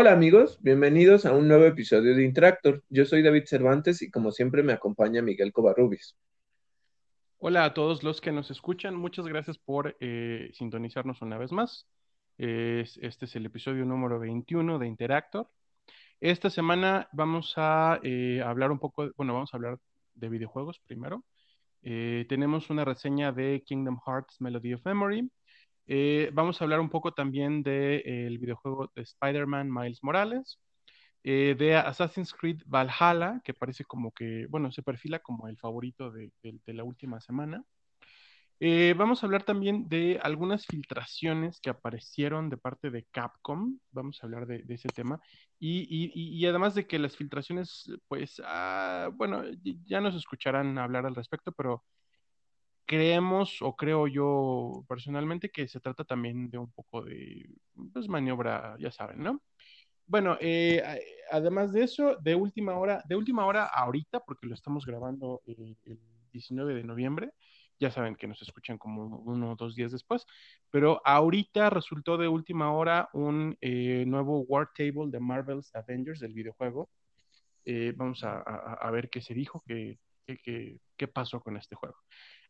Hola amigos, bienvenidos a un nuevo episodio de Interactor. Yo soy David Cervantes y como siempre me acompaña Miguel Covarrubis. Hola a todos los que nos escuchan, muchas gracias por eh, sintonizarnos una vez más. este es el episodio número 21 de Interactor. Esta semana vamos a eh, hablar un poco, bueno, vamos a hablar de videojuegos primero. Eh, tenemos una reseña de Kingdom Hearts Melody of Memory. Eh, vamos a hablar un poco también del videojuego de Spider-Man Miles Morales. de Assassin's Creed Valhalla, que parece como que, bueno, se perfila como el favorito de la última semana. Eh, vamos a hablar también de algunas filtraciones que aparecieron de parte de Capcom. Vamos a hablar de, ese tema. Y, además de que las filtraciones, pues, ah, bueno, ya nos escucharán hablar al respecto, pero creemos o creo yo personalmente que se trata también de un poco de pues, maniobra, ya saben, ¿no? Bueno, eh, además de eso, de última hora, de última hora ahorita, porque lo estamos grabando el 19 de noviembre, ya saben que nos escuchan como uno o dos días después, pero ahorita resultó de última hora un eh, nuevo War Table de Marvel's Avengers del videojuego. Eh, vamos a, ver qué se dijo, qué, qué, pasó con este juego.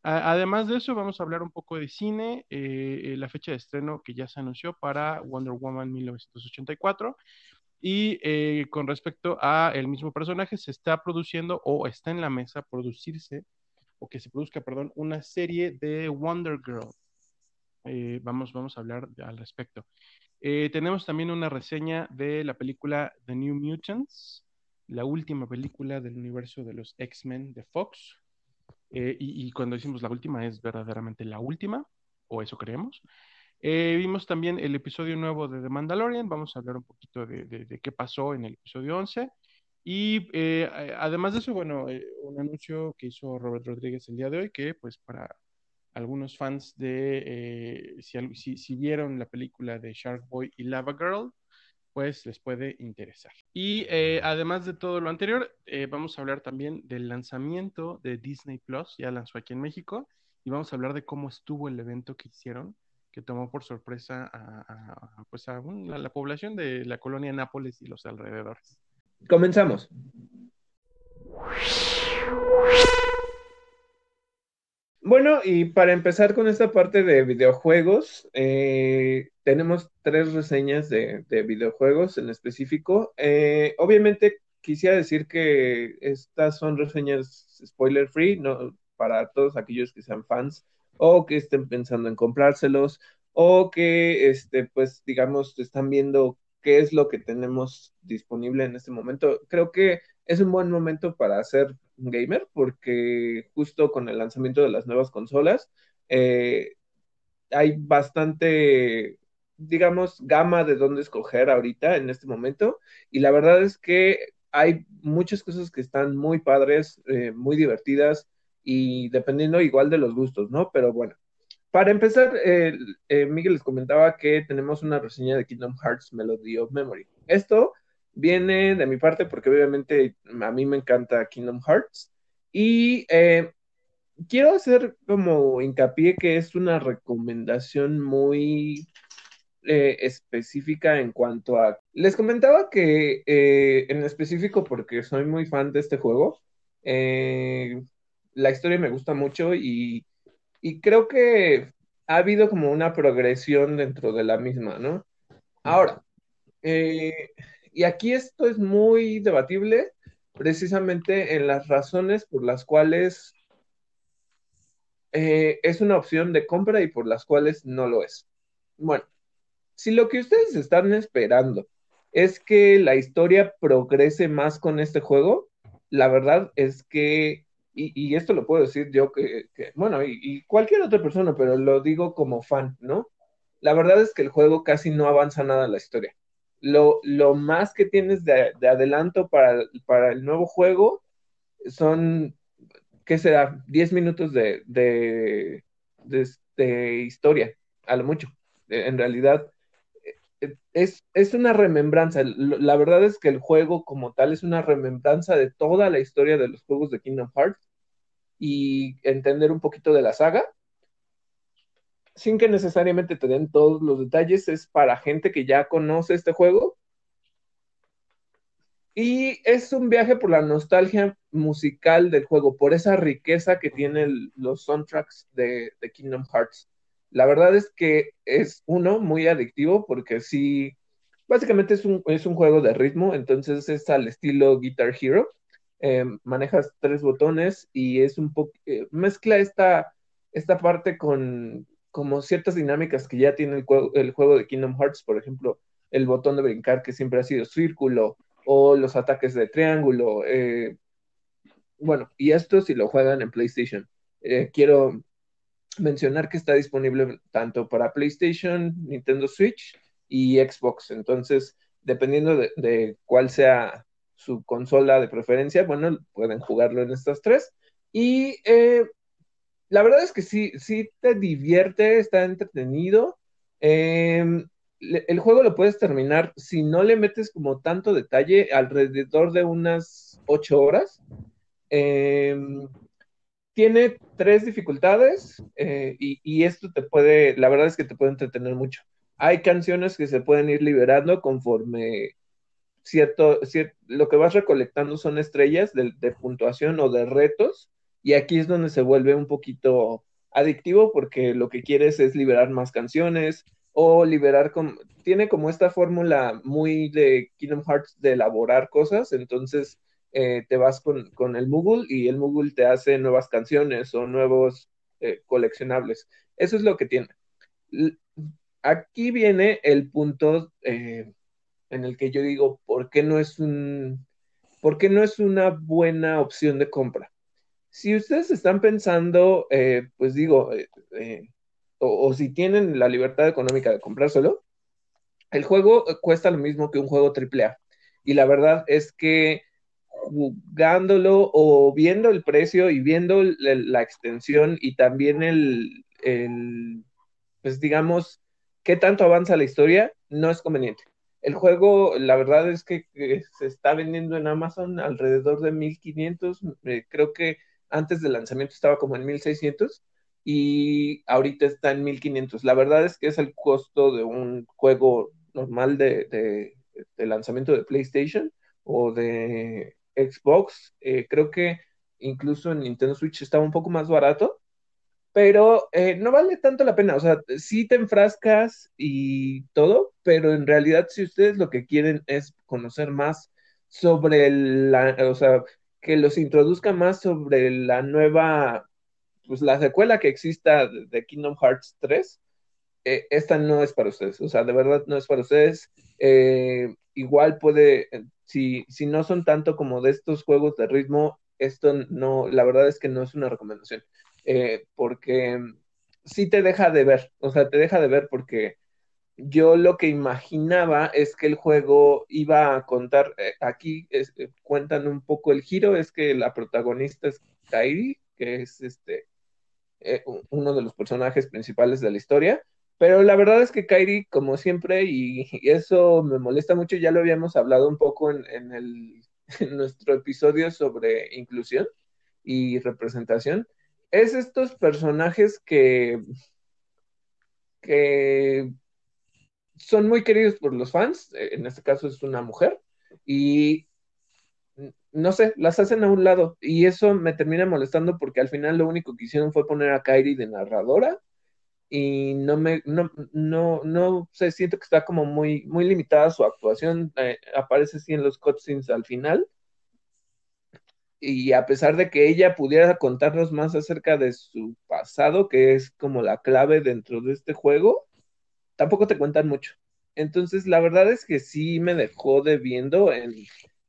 Además de eso, vamos a hablar un poco de cine, eh, la fecha de estreno que ya se anunció para Wonder Woman 1984. Y con respecto a el mismo personaje, se está produciendo o está en la mesa producirse o que se produzca, perdón, una serie de Wonder Girl. Eh, vamos, vamos a hablar al respecto. Eh, tenemos también una reseña de la película The New Mutants, la última película del universo de los X-Men de Fox. Eh, y, cuando decimos la última, es verdaderamente la última, o eso creemos. vimos también el episodio nuevo de The Mandalorian. Vamos a hablar un poquito de, de qué pasó en el episodio 11. Y eh, además de eso, bueno, eh, un anuncio que hizo Robert Rodríguez el día de hoy, que pues para algunos fans de, eh, si, si, vieron la película de Shark Boy y Lava Girl, pues les puede interesar. Y además de todo lo anterior, vamos a hablar también del lanzamiento de Disney Plus, ya lanzó aquí en México, y vamos a hablar de cómo estuvo el evento que hicieron, que tomó por sorpresa a, pues a la población de la colonia Nápoles y los alrededores. Comenzamos. Bueno, y para empezar con esta parte de videojuegos, eh, tenemos tres reseñas de, videojuegos en específico. Eh, obviamente quisiera decir que estas son reseñas spoiler free, no para todos aquellos que sean fans o que estén pensando en comprárselos o que este pues digamos están viendo qué es lo que tenemos disponible en este momento. Creo que es un buen momento para un gamer porque justo con el lanzamiento de las nuevas consolas eh, hay bastante, digamos, gama de dónde escoger ahorita en este momento y la verdad es que hay muchas cosas que están muy padres, eh, muy divertidas y dependiendo igual de los gustos, ¿no? Pero bueno, para empezar, eh, Miguel les comentaba que tenemos una reseña de Kingdom Hearts Melody of Memory. Esto viene de mi parte porque obviamente a mí me encanta Kingdom Hearts y eh, quiero hacer como hincapié que es una recomendación muy eh, específica en cuanto a... Les comentaba que en específico porque soy muy fan de este juego, la historia me gusta mucho y y creo que ha habido como una progresión dentro de la misma, ¿no? Ahora, eh, y aquí esto es muy debatible precisamente en las razones por las cuales eh, es una opción de compra y por las cuales no lo es. Bueno, si lo que ustedes están esperando es que la historia progrese más con este juego, la verdad es que y, esto lo puedo decir yo que, bueno, y, cualquier otra persona, pero lo digo como fan, ¿no? La verdad es que el juego casi no avanza nada en la historia. Lo, lo más que tienes de, adelanto para, para, el nuevo juego son, ¿qué será? 10 minutos de, de, de, historia, a lo mucho. En realidad, eh, es, es, una remembranza. La verdad es que el juego como tal es una remembranza de toda la historia de los juegos de Kingdom Hearts y entender un poquito de la saga, sin que necesariamente te den todos los detalles, es para gente que ya conoce este juego Y es un viaje por la nostalgia musical del juego, por esa riqueza que tienen los soundtracks de, de, Kingdom Hearts. La verdad es que es uno muy adictivo porque sí, básicamente es un, es un juego de ritmo, entonces es al estilo Guitar Hero. Eh, manejas tres botones y es un poco, eh, mezcla esta, esta parte con como ciertas dinámicas que ya tiene el juego, el juego de Kingdom Hearts, por ejemplo, el botón de brincar que siempre ha sido círculo, o los ataques de triángulo. Eh, bueno, y esto si lo juegan en PlayStation. Eh, quiero mencionar que está disponible tanto para PlayStation, Nintendo Switch y Xbox. Entonces, dependiendo de, de, cuál sea su consola de preferencia, bueno, pueden jugarlo en estas tres. Y eh, la verdad es que sí, sí te divierte, está entretenido. Eh, el juego lo puedes terminar si no le metes como tanto detalle, alrededor de unas ocho horas. Eh, tiene tres dificultades eh, y, y, esto te puede, la verdad es que te puede entretener mucho. Hay canciones que se pueden ir liberando conforme cierto, cierto lo que vas recolectando son estrellas de puntuación o de retos y aquí es donde se vuelve un poquito adictivo porque lo que quieres es liberar más canciones, o liberar, como, tiene como esta fórmula muy de Kingdom Hearts de elaborar cosas, entonces eh, te vas con, con, el Moogle y el Moogle te hace nuevas canciones o nuevos eh, coleccionables. Eso es lo que tiene. Aquí viene el punto eh, en el que yo digo, ¿por qué no es un, por qué no es una buena opción de compra? Si ustedes están pensando, eh, pues digo, eh, eh, o, si tienen la libertad económica de comprárselo, el juego cuesta lo mismo que un juego AAA. Y la verdad es que jugándolo o viendo el precio y viendo la, extensión y también el, pues digamos, qué tanto avanza la historia, no es conveniente. El juego, la verdad es que, que se está vendiendo en Amazon alrededor de 1500, eh, creo que antes del lanzamiento estaba como en 1600 y ahorita está en 1500. La verdad es que es el costo de un juego normal de, de, lanzamiento de PlayStation o de Xbox. Eh, creo que incluso en Nintendo Switch estaba un poco más barato, pero eh, no vale tanto la pena. O sea, sí te enfrascas y todo, pero en realidad si ustedes lo que quieren es conocer más sobre la, o sea, que los introduzca más sobre la nueva pues la secuela que exista de Kingdom Hearts 3, eh, esta no es para ustedes, o sea, de verdad no es para ustedes. Eh, igual puede, si, si no son tanto como de estos juegos de ritmo, esto no, la verdad es que no es una recomendación, eh, porque sí te deja de ver, o sea, te deja de ver porque yo lo que imaginaba es que el juego iba a contar, eh, aquí es, eh, cuentan un poco el giro, es que la protagonista es Kairi, que es este eh, uno de los personajes principales de la historia, pero la verdad es que Kairi, como siempre, y, eso me molesta mucho, ya lo habíamos hablado un poco en, en, el, nuestro episodio sobre inclusión y representación, es estos personajes que, que son muy queridos por los fans, eh, en este caso es una mujer, y no sé, las hacen a un lado, y eso me termina molestando porque al final lo único que hicieron fue poner a Kairi de narradora, y no me, no, no, no sé, siento que está como muy, muy limitada su actuación, eh, aparece así en los cutscenes al final, y a pesar de que ella pudiera contarnos más acerca de su pasado, que es como la clave dentro de este juego, tampoco te cuentan mucho. Entonces, la verdad es que sí me dejó debiendo en,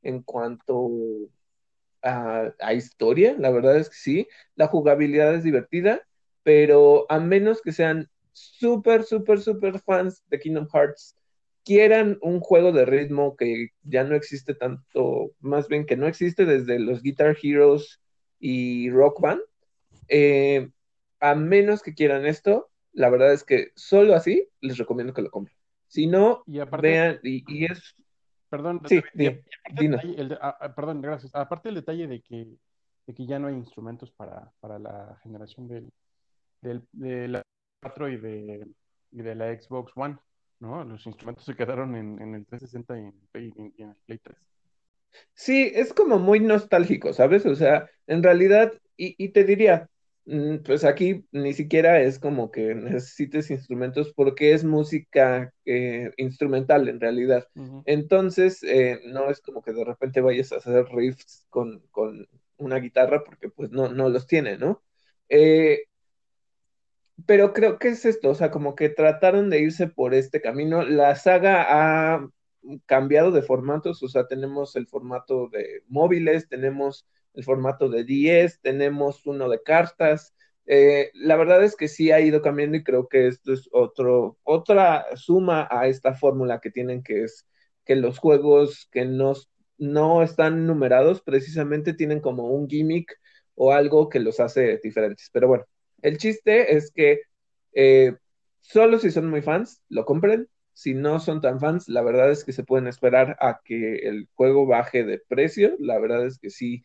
en cuanto a, a, historia, la verdad es que sí, la jugabilidad es divertida, pero a menos que sean súper, súper, súper fans de Kingdom Hearts, quieran un juego de ritmo que ya no existe tanto, más bien que no existe desde los Guitar Heroes y Rock Band, eh, a menos que quieran esto, la verdad es que solo así les recomiendo que lo compren. Si no, y aparte, vean, y, y, es... Perdón, sí, y, el detalle, el, a, perdón, gracias. Aparte el detalle de que, de que ya no hay instrumentos para, para la generación del, del, de la 4 y de, y de la Xbox One, ¿no? Los instrumentos se quedaron en, en el 360 y en, y en, el Play 3. Sí, es como muy nostálgico, ¿sabes? O sea, en realidad, y, y te diría, pues aquí ni siquiera es como que necesites instrumentos porque es música eh, instrumental en realidad. Entonces, eh, no es como que de repente vayas a hacer riffs con, con una guitarra porque pues no, no los tiene, ¿no? Eh, pero creo que es esto, o sea, como que trataron de irse por este camino. La saga ha cambiado de formatos, o sea, tenemos el formato de móviles, tenemos el formato de 10, tenemos uno de cartas. Eh, la verdad es que sí ha ido cambiando y creo que esto es otro, otra suma a esta fórmula que tienen, que es que los juegos que no, no están numerados precisamente tienen como un gimmick o algo que los hace diferentes. Pero bueno, el chiste es que eh, solo si son muy fans, lo compren. Si no son tan fans, la verdad es que se pueden esperar a que el juego baje de precio. La verdad es que sí,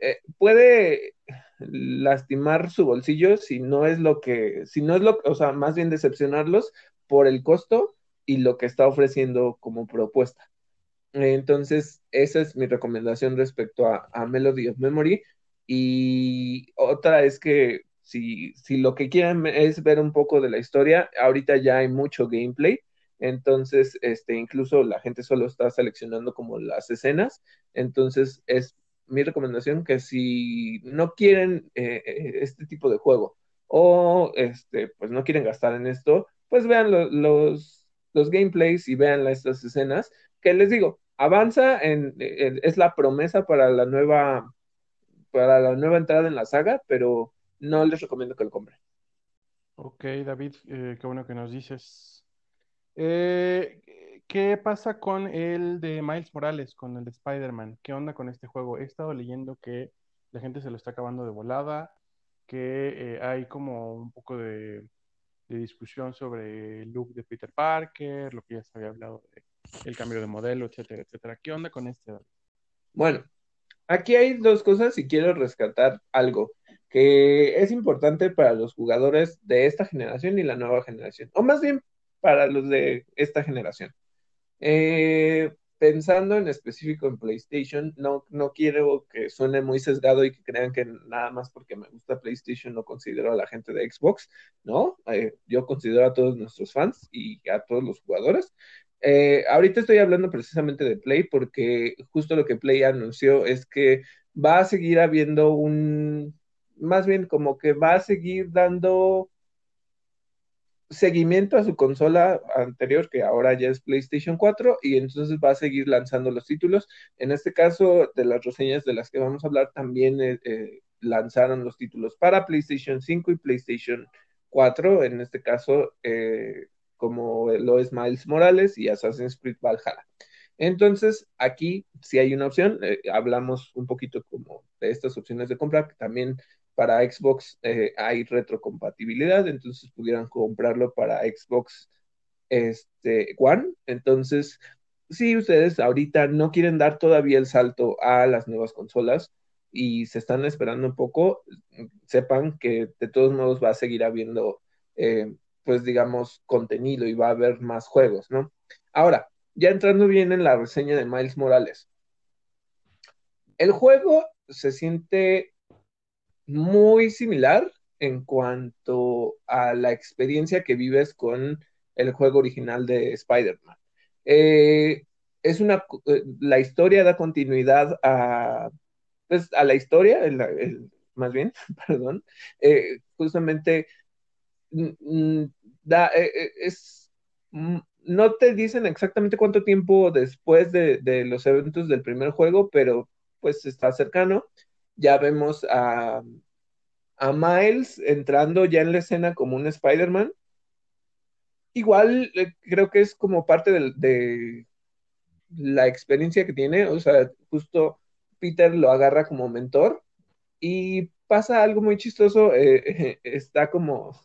eh, puede lastimar su bolsillo si no es lo que, si no es lo, o sea, más bien decepcionarlos por el costo y lo que está ofreciendo como propuesta. Entonces, esa es mi recomendación respecto a, a Melody of Memory. Y otra es que si, si lo que quieren es ver un poco de la historia, ahorita ya hay mucho gameplay. Entonces, este, incluso la gente solo está seleccionando como las escenas. Entonces, es mi recomendación que si no quieren eh, eh, este tipo de juego o este, pues no quieren gastar en esto, pues vean lo- los, los gameplays y vean estas escenas que les digo, avanza en, en- es la promesa para la nueva para la nueva entrada en la saga, pero no les recomiendo que lo compren. Ok, David, eh, qué bueno que nos dices. Eh, ¿qué pasa con el de Miles Morales, con el de Spider-Man? ¿Qué onda con este juego? He estado leyendo que la gente se lo está acabando de volada, que eh, hay como un poco de, de discusión sobre el look de Peter Parker, lo que ya se había hablado de cambio de modelo, etcétera, etcétera. ¿Qué onda con este? Bueno, aquí hay dos cosas y quiero rescatar algo que es importante para los jugadores de esta generación y la nueva generación, o más bien para los de esta generación. Eh, pensando en específico en PlayStation, no, no quiero que suene muy sesgado y que crean que nada más porque me gusta PlayStation no considero a la gente de Xbox, ¿no? Eh, yo considero a todos nuestros fans y a todos los jugadores. Eh, ahorita estoy hablando precisamente de Play porque justo lo que Play anunció es que va a seguir habiendo un, más bien como que va a seguir dando seguimiento a su consola anterior, que ahora ya es PlayStation 4, y entonces va a seguir lanzando los títulos. En este caso, de las reseñas de las que vamos a hablar, también eh, eh, lanzaron los títulos para PlayStation 5 y PlayStation 4, en este caso, eh, como lo es Miles Morales y Assassin's Creed Valhalla. Entonces, aquí sí hay una opción, hablamos un poquito como de estas opciones de compra, que también para Xbox eh, hay retrocompatibilidad, entonces pudieran comprarlo para Xbox este, One. Entonces, si ustedes ahorita no quieren dar todavía el salto a las nuevas consolas y se están esperando un poco, sepan que de todos modos va a seguir habiendo, eh, pues digamos, contenido y va a haber más juegos, ¿no? Ahora, ya entrando bien en la reseña de Miles Morales, el juego se siente muy similar en cuanto a la experiencia que vives con el juego original de Spider-Man. Eh, es una, eh, la historia da continuidad a, pues, a la historia, más bien, perdón, eh, justamente da, es, no te dicen exactamente cuánto tiempo después de, de, los eventos del primer juego, pero pues está cercano. Ya vemos a, a Miles entrando ya en la escena como un Spider-Man. Igual eh, creo que es como parte de, la experiencia que tiene, o sea, justo Peter lo agarra como mentor y pasa algo muy chistoso, eh, está como,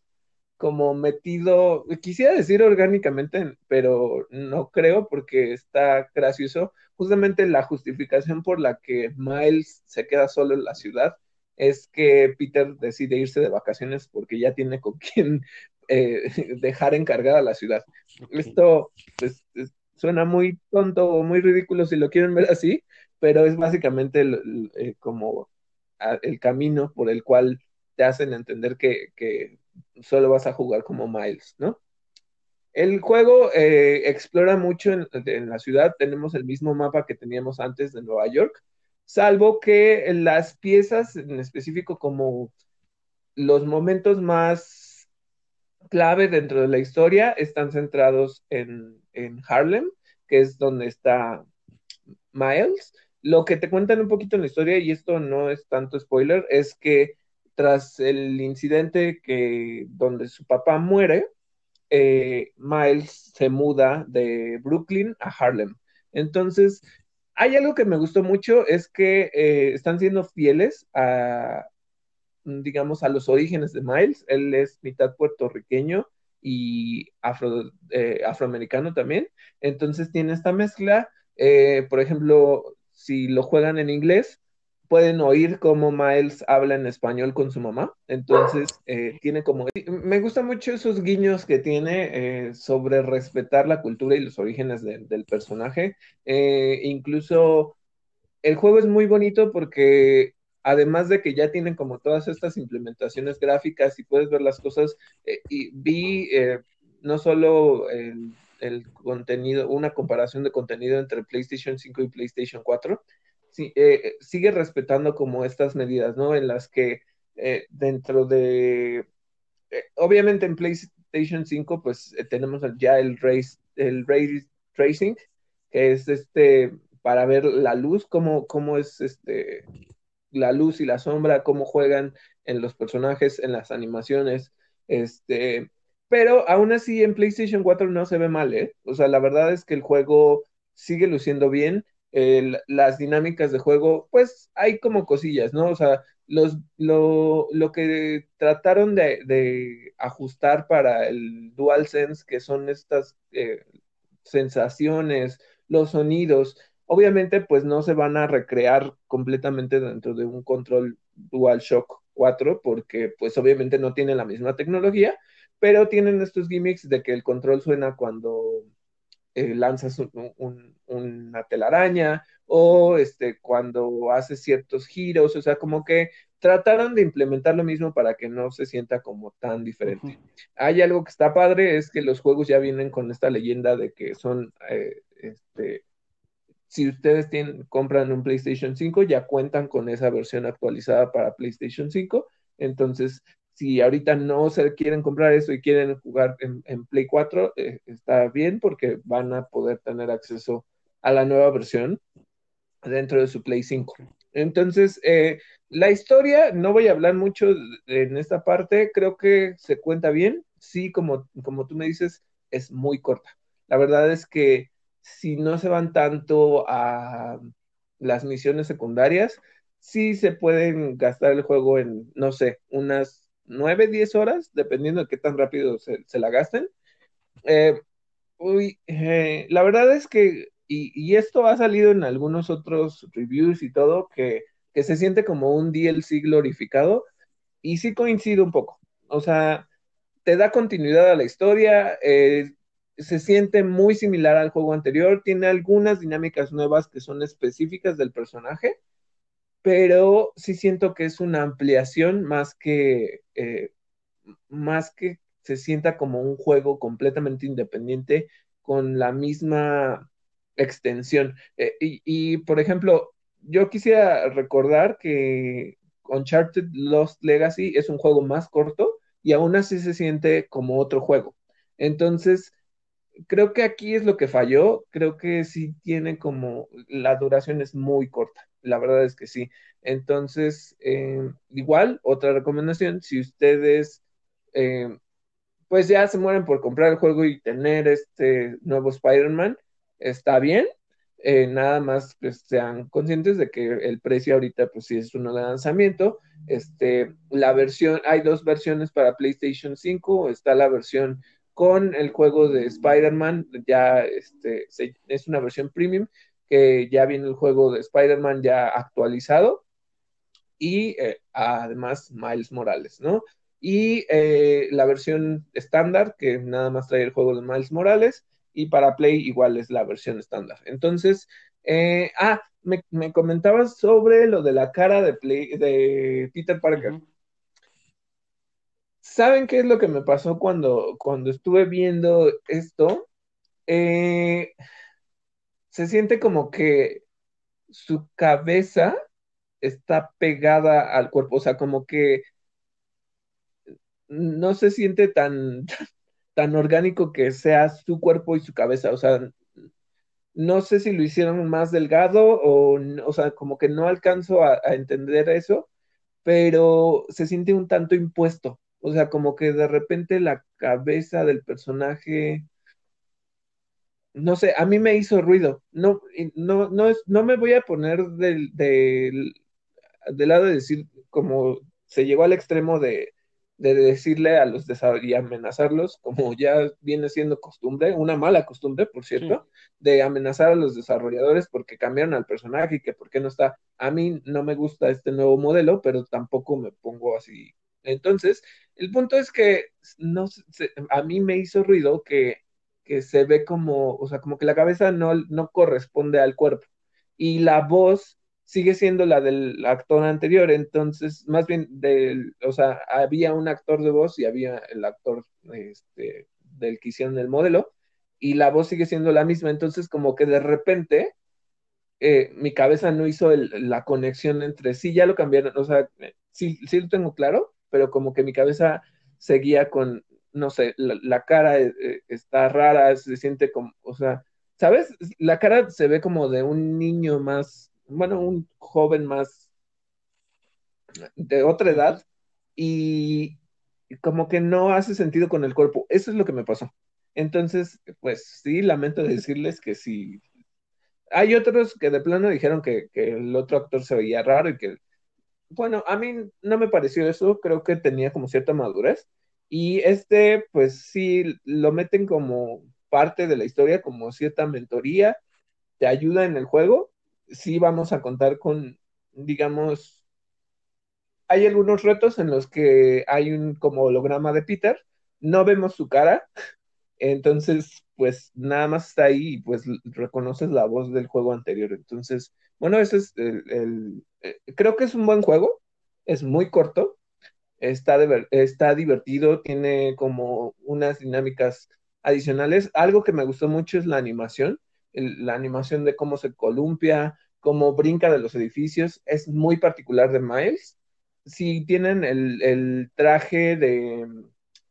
como metido, quisiera decir orgánicamente, pero no creo porque está gracioso. Justamente la justificación por la que Miles se queda solo en la ciudad es que Peter decide irse de vacaciones porque ya tiene con quien eh, dejar encargada la ciudad. Okay. Esto pues, suena muy tonto o muy ridículo si lo quieren ver así, pero es básicamente eh, como el camino por el cual te hacen entender que, solo vas a jugar como Miles, ¿no? El juego eh, explora mucho en, en, la ciudad, tenemos el mismo mapa que teníamos antes de Nueva York, salvo que las piezas en específico como los momentos más clave dentro de la historia están centrados en, Harlem, que es donde está Miles. Lo que te cuentan un poquito en la historia, y esto no es tanto spoiler, es que tras el incidente que donde su papá muere, eh, Miles se muda de Brooklyn a Harlem. Entonces, hay algo que me gustó mucho, es que eh, están siendo fieles a, digamos, a los orígenes de Miles. Él es mitad puertorriqueño y eh, afroamericano también. Entonces tiene esta mezcla. Por ejemplo, si lo juegan en inglés, pueden oír cómo Miles habla en español con su mamá. Entonces, eh, tiene como... Me gustan mucho esos guiños que tiene sobre respetar la cultura y los orígenes del personaje. incluso el juego es muy bonito porque además de que ya tienen como todas estas implementaciones gráficas y puedes ver las cosas, eh, y vi eh, no solo el, contenido, una comparación de contenido entre PlayStation 5 y PlayStation 4, eh, sigue respetando como estas medidas, ¿no? En las que dentro de, obviamente en PlayStation 5 pues tenemos ya el race, el ray tracing, que es este para ver la luz, cómo, cómo es este la luz y la sombra, cómo juegan en los personajes, en las animaciones, este, pero aún así en PlayStation 4 no se ve mal, ¿eh? O sea, la verdad es que el juego sigue luciendo bien, las dinámicas de juego, pues hay como cosillas, ¿no? O sea, los, lo, que trataron de, ajustar para el DualSense, que son estas eh, sensaciones, los sonidos, Obviamente, pues no se van a recrear completamente dentro de un control DualShock 4 porque pues obviamente no tiene la misma tecnología, pero tienen estos gimmicks de que el control suena cuando eh, lanzas una telaraña o este, cuando haces ciertos giros, o sea, como que trataron de implementar lo mismo para que no se sienta como tan diferente. Hay algo que está padre, es que los juegos ya vienen con esta leyenda de que son eh, este, si ustedes tienen, compran un PlayStation 5, ya cuentan con esa versión actualizada para PlayStation 5. Entonces, si ahorita no se quieren comprar eso y quieren jugar en, Play 4, eh, está bien porque van a poder tener acceso a la nueva versión dentro de su Play 5. Entonces, eh, la historia, no voy a hablar mucho en esta parte, creo que se cuenta bien. Sí, como, como tú me dices, es muy corta. La verdad es que si no se van tanto a las misiones secundarias, sí se pueden gastar el juego en, no sé, unas 9, 10 horas, dependiendo de qué tan rápido se, la gasten. Eh, eh, la verdad es que, y, esto ha salido en algunos otros reviews y todo, que, que se siente como un DLC glorificado, y sí coincido un poco. O sea, te da continuidad a la historia, eh, se siente muy similar al juego anterior, tiene algunas dinámicas nuevas que son específicas del personaje, pero sí siento que es una ampliación más que, eh, más que se sienta como un juego completamente independiente con la misma extensión. Eh, y, y, por ejemplo, yo quisiera recordar que Uncharted Lost Legacy es un juego más corto y aún así se siente como otro juego. Entonces, creo que aquí es lo que falló, creo que sí tiene como, la duración es muy corta, la verdad es que sí. Entonces, eh, igual, otra recomendación, si ustedes eh, pues ya se mueren por comprar el juego y tener este nuevo Spider-Man, está bien. Eh, nada más pues, sean conscientes de que el precio ahorita pues sí es uno de lanzamiento. Este, la versión, hay dos versiones para PlayStation 5, está la versión con el juego de Spider-Man, ya este, es una versión premium, que ya viene el juego de Spider-Man ya actualizado y eh, además Miles Morales, ¿no? Y eh, la versión estándar, que nada más trae el juego de Miles Morales, y para Play igual es la versión estándar. Entonces, Eh, ah, me, comentabas sobre lo de la cara de, de Peter Parker. ¿Saben qué es lo que me pasó cuando, cuando estuve viendo esto? Eh, se siente como que su cabeza está pegada al cuerpo, o sea, como que no se siente tan, tan orgánico que sea su cuerpo y su cabeza, o sea, no sé si lo hicieron más delgado o, o sea, como que no alcanzo a, entender eso, pero se siente un tanto impuesto, o sea, como que de repente la cabeza del personaje, no sé, a mí me hizo ruido, no, no, no, es, no me voy a poner del, del, del lado de decir como se llegó al extremo de de decirle a los y amenazarlos, como ya viene siendo costumbre, una mala costumbre, por cierto, de amenazar a los desarrolladores porque cambiaron al personaje y que por qué no está. A mí no me gusta este nuevo modelo, pero tampoco me pongo así. Entonces, el punto es que no a mí me hizo ruido que, que se ve como, o sea, como que la cabeza no, no corresponde al cuerpo. Y la voz sigue siendo la del actor anterior, entonces, más bien, del, o sea, había un actor de voz y había el actor este, del que hicieron el modelo, y la voz sigue siendo la misma, entonces como que de repente eh, mi cabeza no hizo la conexión entre sí, ya lo cambiaron, o sea, sí, sí lo tengo claro, pero como que mi cabeza seguía con, no sé, la, cara eh, eh, está rara, se siente como, o sea, ¿sabes? La cara se ve como de un niño más bueno, un joven más de otra edad y como que no hace sentido con el cuerpo. Eso es lo que me pasó. Entonces, pues sí, lamento decirles que sí. Hay otros que de plano dijeron que, el otro actor se veía raro y que, bueno, a mí no me pareció eso, creo que tenía como cierta madurez. Y este, pues sí, lo meten como parte de la historia, como cierta mentoría, te ayuda en el juego, sí vamos a contar con, digamos, hay algunos retos en los que hay un como holograma de Peter, no vemos su cara, entonces pues nada más está ahí y pues reconoces la voz del juego anterior. Entonces, bueno, ese es el, eh, creo que es un buen juego, es muy corto, está, está divertido, tiene como unas dinámicas adicionales. Algo que me gustó mucho es la animación la animación de cómo se columpia, cómo brinca de los edificios, es muy particular de Miles. Si tienen el, traje de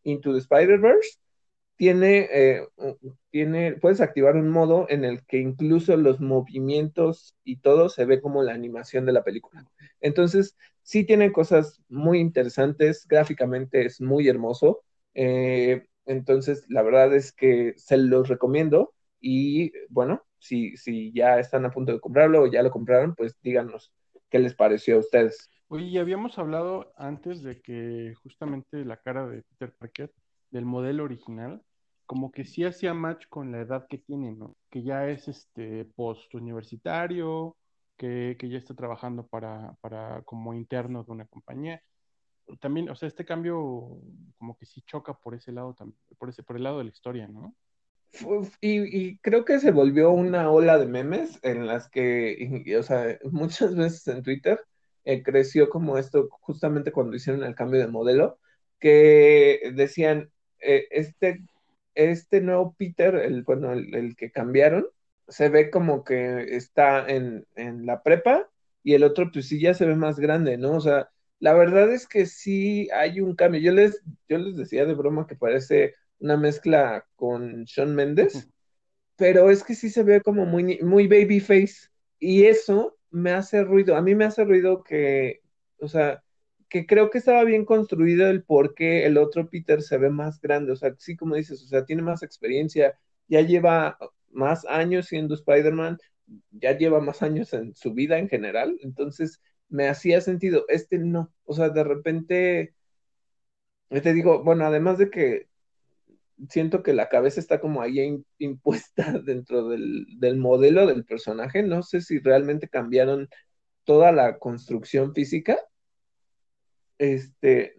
Into the Spider-Verse, tiene, eh, tiene, puedes activar un modo en el que incluso los movimientos y todo se ve como la animación de la película. Entonces, sí tiene cosas muy interesantes, gráficamente es muy hermoso. Eh, entonces, la verdad es que se los recomiendo. Y bueno, si, si ya están a punto de comprarlo o ya lo compraron, pues díganos qué les pareció a ustedes. Oye, habíamos hablado antes de que justamente la cara de Peter Parker, del modelo original, como que sí hacía match con la edad que tiene, ¿no? Que ya es este post universitario, que, que ya está trabajando para, para como interno de una compañía. También, o sea, este cambio como que sí choca por ese lado también, por ese, por el lado de la historia, ¿no? Y, creo que se volvió una ola de memes en las que, o sea, muchas veces en Twitter eh, creció como esto justamente cuando hicieron el cambio de modelo, que decían, eh, este, este nuevo Peter, el, bueno, el, que cambiaron, se ve como que está en, en la prepa y el otro pues sí ya se ve más grande, ¿no? O sea, la verdad es que sí hay un cambio. Yo les, yo les decía de broma que parece una mezcla con Sean Mendes, pero es que sí se ve como muy, muy babyface y eso me hace ruido, a mí me hace ruido que, o sea, que creo que estaba bien construido el por qué el otro Peter se ve más grande, o sea, sí como dices, o sea, tiene más experiencia, ya lleva más años siendo Spider-Man, ya lleva más años en su vida en general, entonces me hacía sentido, este no, o sea, de repente, te digo, bueno, además de que siento que la cabeza está como ahí impuesta dentro del, modelo del personaje. No sé si realmente cambiaron toda la construcción física. Este,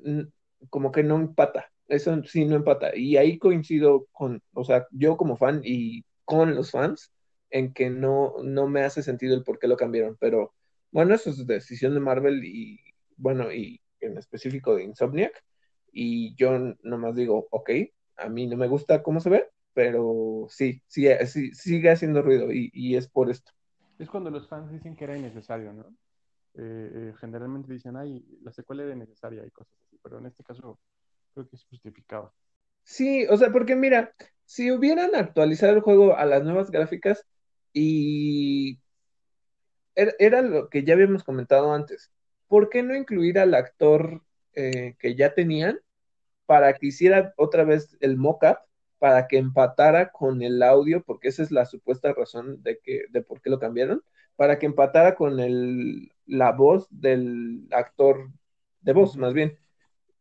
como que no empata. Eso sí no empata. Y ahí coincido con, o sea, yo como fan y con los fans, en que no, no me hace sentido el por qué lo cambiaron, pero bueno, eso es decisión de Marvel y bueno, y en específico de Insomniac, y yo nomás digo, ok, a mí no me gusta cómo se ve, pero sí, sí, sí sigue haciendo ruido y, y, es por esto. Es cuando los fans dicen que era innecesario, ¿no? Eh, eh, generalmente dicen, ay, la secuela era innecesaria y cosas así, pero en este caso creo que es justificado. Sí, o sea, porque mira, si hubieran actualizado el juego a las nuevas gráficas y era, lo que ya habíamos comentado antes, ¿por qué no incluir al actor eh, que ya tenían para que hiciera otra vez el mock-up para que empatara con el audio, porque esa es la supuesta razón de, que, de por qué lo cambiaron, para que empatara con el, la voz del actor de voz, más bien.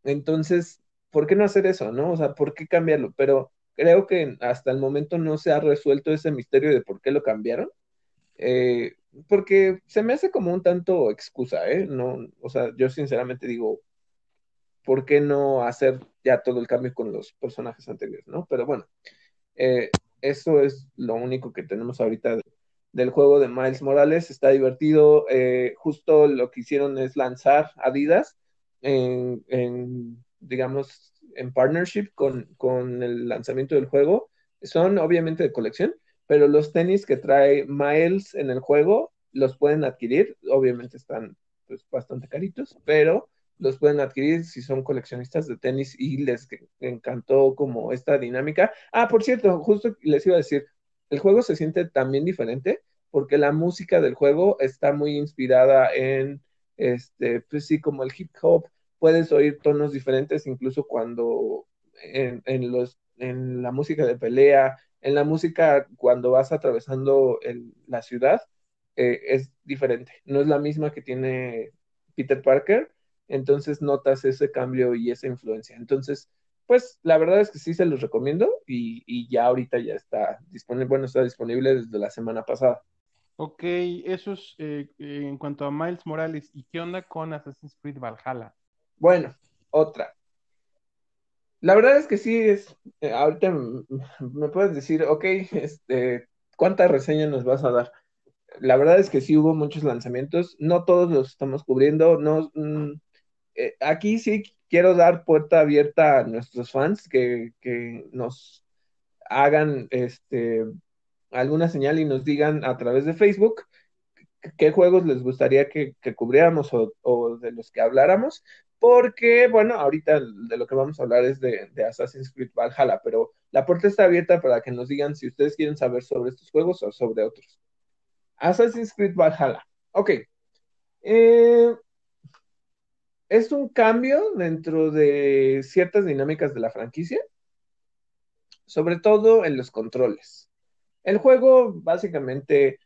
Entonces, ¿por qué no hacer eso, no? O sea, ¿por qué cambiarlo? Pero creo que hasta el momento no se ha resuelto ese misterio de por qué lo cambiaron. Eh, porque se me hace como un tanto excusa, ¿eh? No, o sea, yo sinceramente digo, ¿por qué no hacer ya todo el cambio con los personajes anteriores, no? Pero bueno, eh, eso es lo único que tenemos ahorita del juego de Miles Morales. Está divertido. Eh, justo lo que hicieron es lanzar Adidas en, en digamos, en partnership con, con, el lanzamiento del juego. Son obviamente de colección, pero los tenis que trae Miles en el juego los pueden adquirir. Obviamente están pues, bastante caritos, pero los pueden adquirir si son coleccionistas de tenis y les encantó como esta dinámica. Ah, por cierto, justo les iba a decir, el juego se siente también diferente porque la música del juego está muy inspirada en, este, pues sí, como el hip hop, puedes oír tonos diferentes incluso cuando en, en los, en la música de pelea, en la música cuando vas atravesando el, la ciudad, eh, es diferente, no es la misma que tiene Peter Parker entonces notas ese cambio y esa influencia. Entonces, pues la verdad es que sí se los recomiendo y, ya ahorita ya está disponible, bueno, está disponible desde la semana pasada. Ok, eso es eh, en cuanto a Miles Morales. ¿Y qué onda con Assassin's Creed Valhalla? Bueno, otra. La verdad es que sí, es, eh, ahorita me puedes decir, ok, este, ¿cuánta reseña nos vas a dar? La verdad es que sí hubo muchos lanzamientos, no todos los estamos cubriendo, no, mm, eh, aquí sí quiero dar puerta abierta a nuestros fans que, nos hagan este, alguna señal y nos digan a través de Facebook qué juegos les gustaría que, cubriéramos o, de los que habláramos, porque, bueno, ahorita de lo que vamos a hablar es de, Assassin's Creed Valhalla, pero la puerta está abierta para que nos digan si ustedes quieren saber sobre estos juegos o sobre otros. Assassin's Creed Valhalla. Ok. Eh, es un cambio dentro de ciertas dinámicas de la franquicia, sobre todo en los controles. El juego básicamente,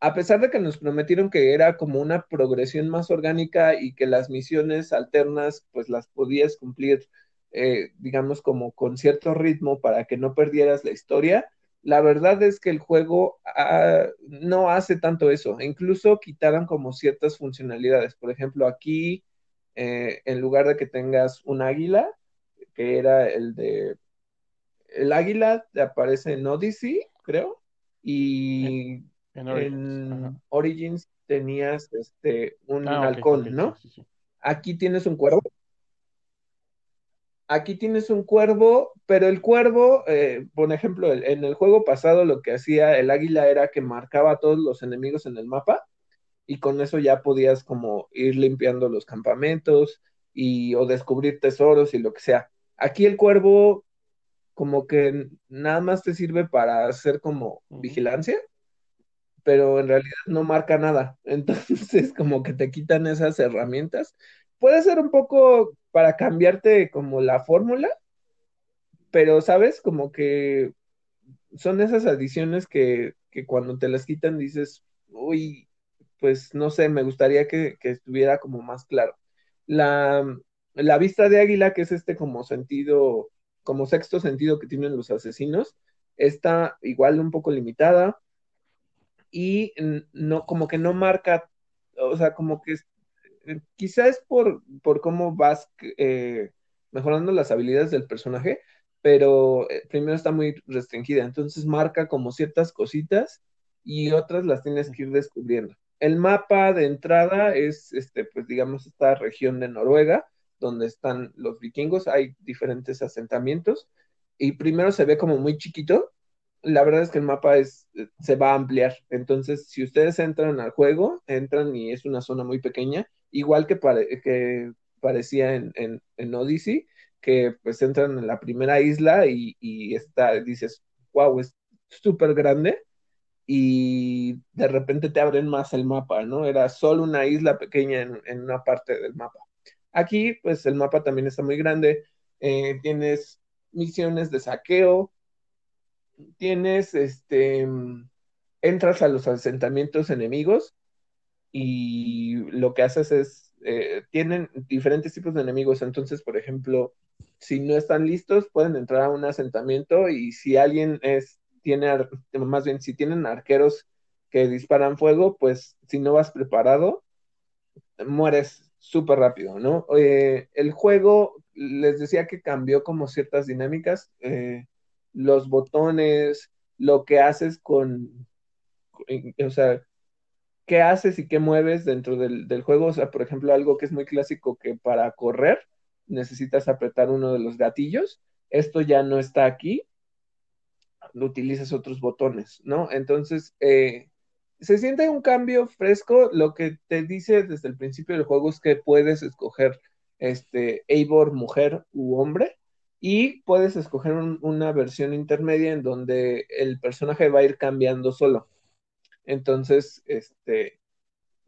a pesar de que nos prometieron que era como una progresión más orgánica y que las misiones alternas pues las podías cumplir, eh, digamos, como con cierto ritmo para que no perdieras la historia, la verdad es que el juego no hace tanto eso. Incluso quitaron como ciertas funcionalidades. Por ejemplo, aquí, eh, en lugar de que tengas un águila, que era el de... El águila te aparece en Odyssey, creo. Y en Origins, tenías este, un ah, halcón, ¿no? Aquí tienes un cuervo. Aquí tienes un cuervo, pero el cuervo, eh, por ejemplo, en el juego pasado lo que hacía el águila era que marcaba a todos los enemigos en el mapa y con eso ya podías como ir limpiando los campamentos y o descubrir tesoros y lo que sea. Aquí el cuervo como que nada más te sirve para hacer como vigilancia, pero en realidad no marca nada. Entonces como que te quitan esas herramientas. Puede ser un poco para cambiarte como la fórmula, pero sabes, como que son esas adiciones que, cuando te las quitan dices, uy, pues no sé, me gustaría que, estuviera como más claro. La, la, vista de águila, que es este como sentido, como sexto sentido que tienen los asesinos, está igual un poco limitada y no, como que no marca, o sea, como que quizás por, por cómo vas eh, mejorando las habilidades del personaje, pero eh, primero está muy restringida, entonces marca como ciertas cositas y otras las tienes que ir descubriendo. El mapa de entrada es, este, pues digamos, esta región de Noruega, donde están los vikingos, hay diferentes asentamientos, y primero se ve como muy chiquito, la verdad es que el mapa es, se va a ampliar. Entonces, si ustedes entran al juego, entran y es una zona muy pequeña, igual que, que parecía en, en, Odyssey, que pues entran en la primera isla y, y está, dices, wow, es súper grande y de repente te abren más el mapa, ¿no? Era solo una isla pequeña en, en una parte del mapa. Aquí, pues el mapa también está muy grande, eh, tienes misiones de saqueo, tienes, este, entras a los asentamientos enemigos y lo que haces es, eh, tienen diferentes tipos de enemigos, entonces, por ejemplo, si no están listos, pueden entrar a un asentamiento y si alguien es, tiene, más bien, si tienen arqueros que disparan fuego, pues si no vas preparado, mueres súper rápido, ¿no? Eh, el juego, les decía que cambió como ciertas dinámicas. Eh, los botones, lo que haces con, o sea, qué haces y qué mueves dentro del, juego. O sea, por ejemplo, algo que es muy clásico que para correr necesitas apretar uno de los gatillos. Esto ya no está aquí. Utilizas otros botones, ¿no? Entonces, eh, se siente un cambio fresco. Lo que te dice desde el principio del juego es que puedes escoger este Eivor mujer u hombre y puedes escoger una versión intermedia en donde el personaje va a ir cambiando solo. Entonces, este,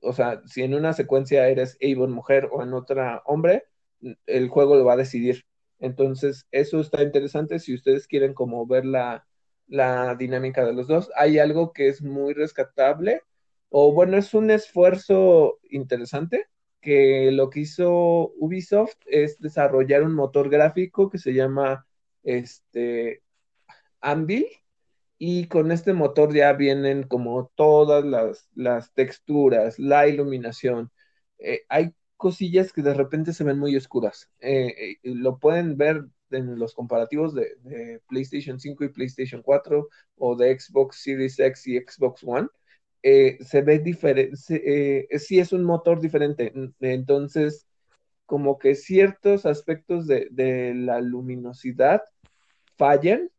o sea, si en una secuencia eres Avon mujer o en otra hombre, el juego lo va a decidir. Entonces, eso está interesante si ustedes quieren como ver la, la dinámica de los dos. Hay algo que es muy rescatable, o bueno, es un esfuerzo interesante, que lo que hizo Ubisoft es desarrollar un motor gráfico que se llama este Anvil y con este motor ya vienen como todas las, texturas, la iluminación. Eh, hay cosillas que de repente se ven muy oscuras. Eh, eh, lo pueden ver en los comparativos de, PlayStation 5 y PlayStation 4 o de Xbox Series X y Xbox One eh, se ve diferente, eh, sí es un motor diferente, entonces como que ciertos aspectos de, la luminosidad fallan.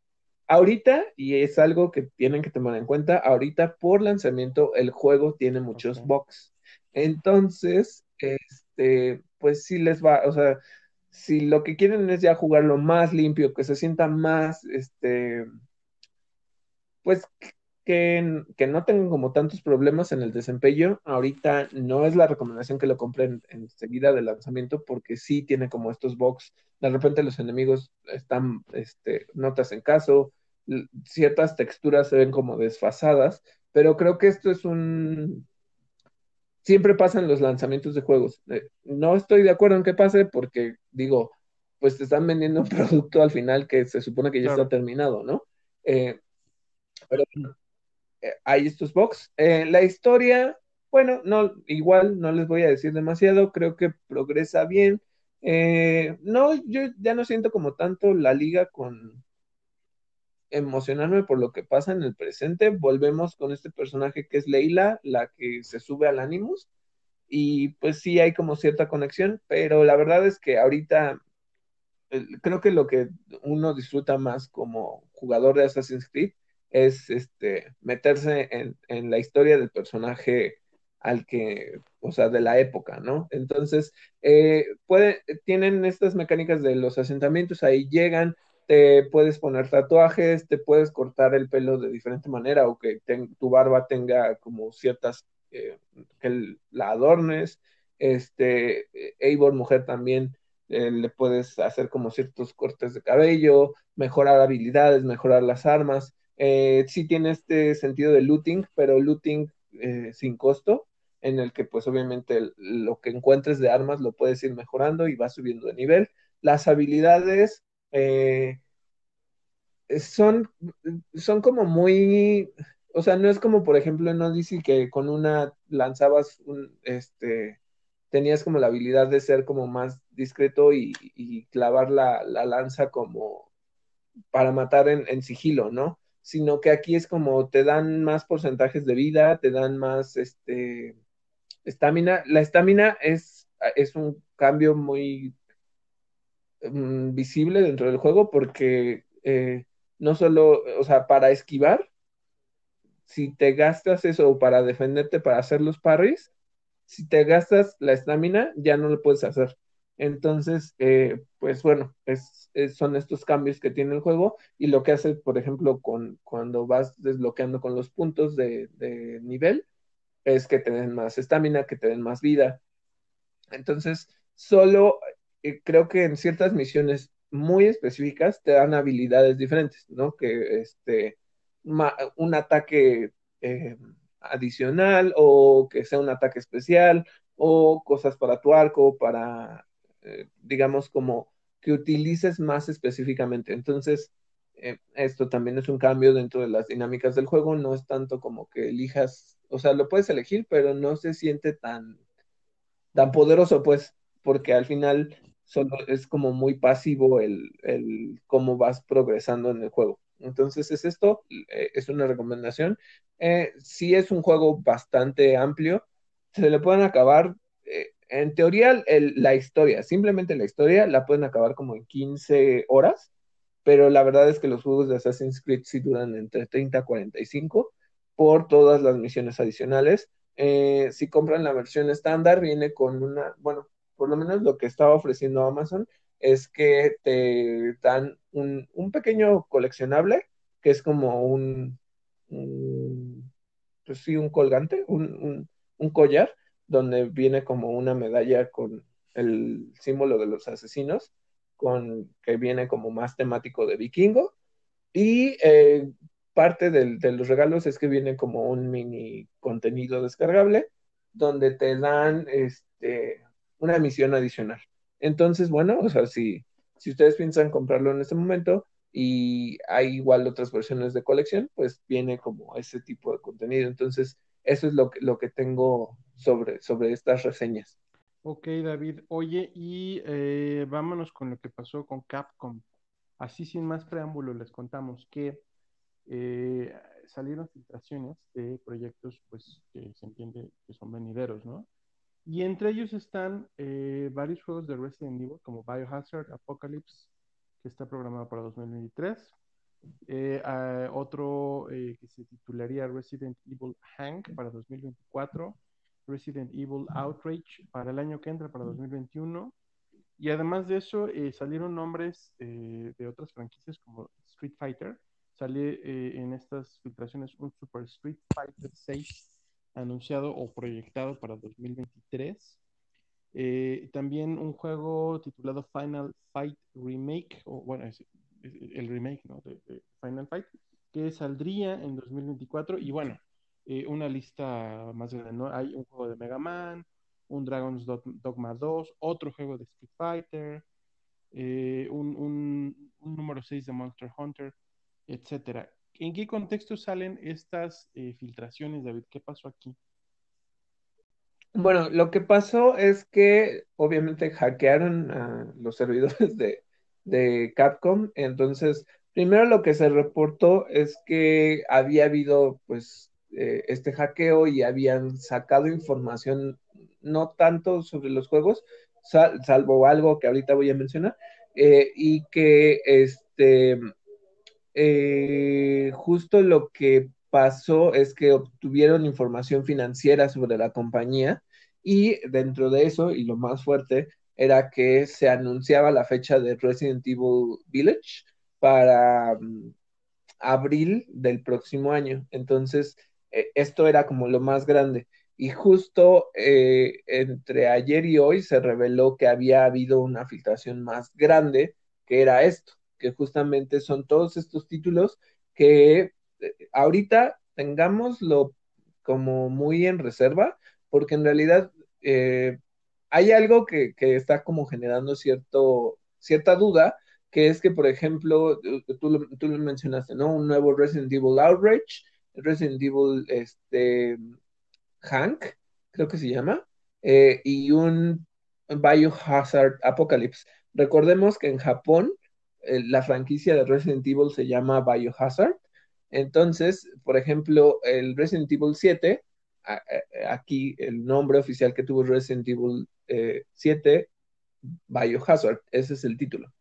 Ahorita, y es algo que tienen que tomar en cuenta, ahorita por lanzamiento el juego tiene muchos bugs. Entonces, este, pues sí les va, o sea, si lo que quieren es ya jugarlo más limpio, que se sienta más, este, pues que, no tengan como tantos problemas en el desempeño. Ahorita no es la recomendación que lo compren enseguida del lanzamiento porque sí tiene como estos bugs. De repente los enemigos están, este, notas en caso, ciertas texturas se ven como desfasadas, pero creo que esto es un... Siempre pasan los lanzamientos de juegos. Eh, no estoy de acuerdo en que pase porque digo, pues te están vendiendo un producto al final que se supone que ya está terminado, ¿no? Eh, pero eh, hay estos box. Eh, la historia, bueno, no, igual no les voy a decir demasiado, creo que progresa bien. Eh, no, yo ya no siento como tanto la liga con emocionarme por lo que pasa en el presente. Volvemos con este personaje que es Leila, la que se sube al Animus. Y pues sí hay como cierta conexión, pero la verdad es que ahorita creo que lo que uno disfruta más como jugador de Assassin's Creed es este, meterse en, la historia del personaje al que, o sea, de la época, ¿no? Entonces, eh, tienen estas mecánicas de los asentamientos, ahí llegan, te puedes poner tatuajes, te puedes cortar el pelo de diferente manera o que tu barba tenga como ciertas, eh, que la adornes, este, Eivor mujer también, eh, le puedes hacer como ciertos cortes de cabello, mejorar habilidades, mejorar las armas, eh, sí tiene este sentido de looting, pero looting eh, sin costo, en el que pues obviamente lo que encuentres de armas lo puedes ir mejorando y vas subiendo de nivel. Las habilidades eh, son, son como muy, o sea, no es como por ejemplo en Odyssey que con una lanzabas un, este, tenías como la habilidad de ser como más discreto y, clavar la, la lanza como para matar en, sigilo, ¿no? Sino que aquí es como te dan más porcentajes de vida, te dan más este estamina. La estamina es, es un cambio muy mm, visible dentro del juego porque eh, no solo, o sea, para esquivar, si te gastas eso para defenderte, para hacer los parries, si te gastas la estamina, ya no lo puedes hacer. Entonces, eh, pues bueno, son estos cambios que tiene el juego y lo que hace, por ejemplo, con, cuando vas desbloqueando con los puntos de, nivel, es que te den más estamina, que te den más vida. Entonces, solo eh, creo que en ciertas misiones muy específicas te dan habilidades diferentes, ¿no? Que este, un ataque eh, adicional o que sea un ataque especial o cosas para tu arco, para, eh, digamos, como que utilices más específicamente. Entonces, eh, esto también es un cambio dentro de las dinámicas del juego, no es tanto como que elijas, o sea, lo puedes elegir, pero no se siente tan, tan poderoso, pues, porque al final solo es como muy pasivo el, el cómo vas progresando en el juego. Entonces es esto, eh, es una recomendación. Eh, si es un juego bastante amplio, se le pueden acabar, en teoría, la historia, simplemente la historia la pueden acabar como en 15 horas, pero la verdad es que los juegos de Assassin's Creed sí duran entre 30 a 45 por todas las misiones adicionales. si compran la versión estándar, viene con una, bueno, por lo menos lo que estaba ofreciendo Amazon es que te dan un, pequeño coleccionable que es como un, pues sí, un colgante, un, collar, donde viene como una medalla con el símbolo de los asesinos, con que viene como más temático de vikingo. Y eh, parte de los regalos es que viene como un mini contenido descargable, donde te dan este, una misión adicional. Entonces, bueno, o sea, si, si ustedes piensan comprarlo en este momento y hay igual otras versiones de colección, pues viene como ese tipo de contenido. Entonces, eso es lo que, lo que tengo sobre, sobre estas reseñas. Ok, David. Oye, y eh, vámonos con lo que pasó con Capcom. Así sin más preámbulo, les contamos que eh, salieron filtraciones de proyectos, pues, que se entiende que son venideros, ¿no? Y entre ellos están eh, varios juegos de Resident Evil, como Biohazard, Apocalypse, que está programado para 2023. Eh, otro eh, que se titularía Resident Evil Hank para 2024. Resident Evil Outrage para el año que entra, para 2021. Y además de eso, salieron nombres de otras franquicias como Street Fighter. Sale en estas filtraciones un Super Street Fighter 6 anunciado o proyectado para 2023. Eh, también un juego titulado Final Fight Remake, o bueno, es, el remake ¿no? de, Final Fight, que saldría en 2024. Y bueno, eh, una lista más grande, ¿no? Hay un juego de Mega Man, un Dragon's Dogma 2, otro juego de Street Fighter, eh, un, número 6 de Monster Hunter, etcétera. ¿En qué contexto salen estas eh, filtraciones, David? ¿Qué pasó aquí? Bueno, lo que pasó es que obviamente hackearon a los servidores de, Capcom. Entonces, primero lo que se reportó es que había habido pues eh, este hackeo y habían sacado información no tanto sobre los juegos, salvo algo que ahorita voy a mencionar, eh, y que este eh, justo lo que pasó es que obtuvieron información financiera sobre la compañía y dentro de eso, y lo más fuerte, era que se anunciaba la fecha de Resident Evil Village para mm, abril del próximo año. Entonces, e, esto era como lo más grande. Y justo eh, entre ayer y hoy se reveló que había habido una filtración más grande, que era esto que justamente son todos estos títulos que eh, ahorita tengámoslo como muy en reserva, porque en realidad eh, hay algo que, está como generando cierta duda, que es que, por ejemplo, tú, lo mencionaste, ¿no? Un nuevo Resident Evil Outrage, Resident Evil este, Hank, creo que se llama, eh, y un Biohazard Apocalypse. Recordemos que en Japón la franquicia de Resident Evil se llama Biohazard. Entonces, por ejemplo, el Resident Evil 7, aquí el nombre oficial que tuvo Resident Evil 7, eh, Biohazard, ese es el título.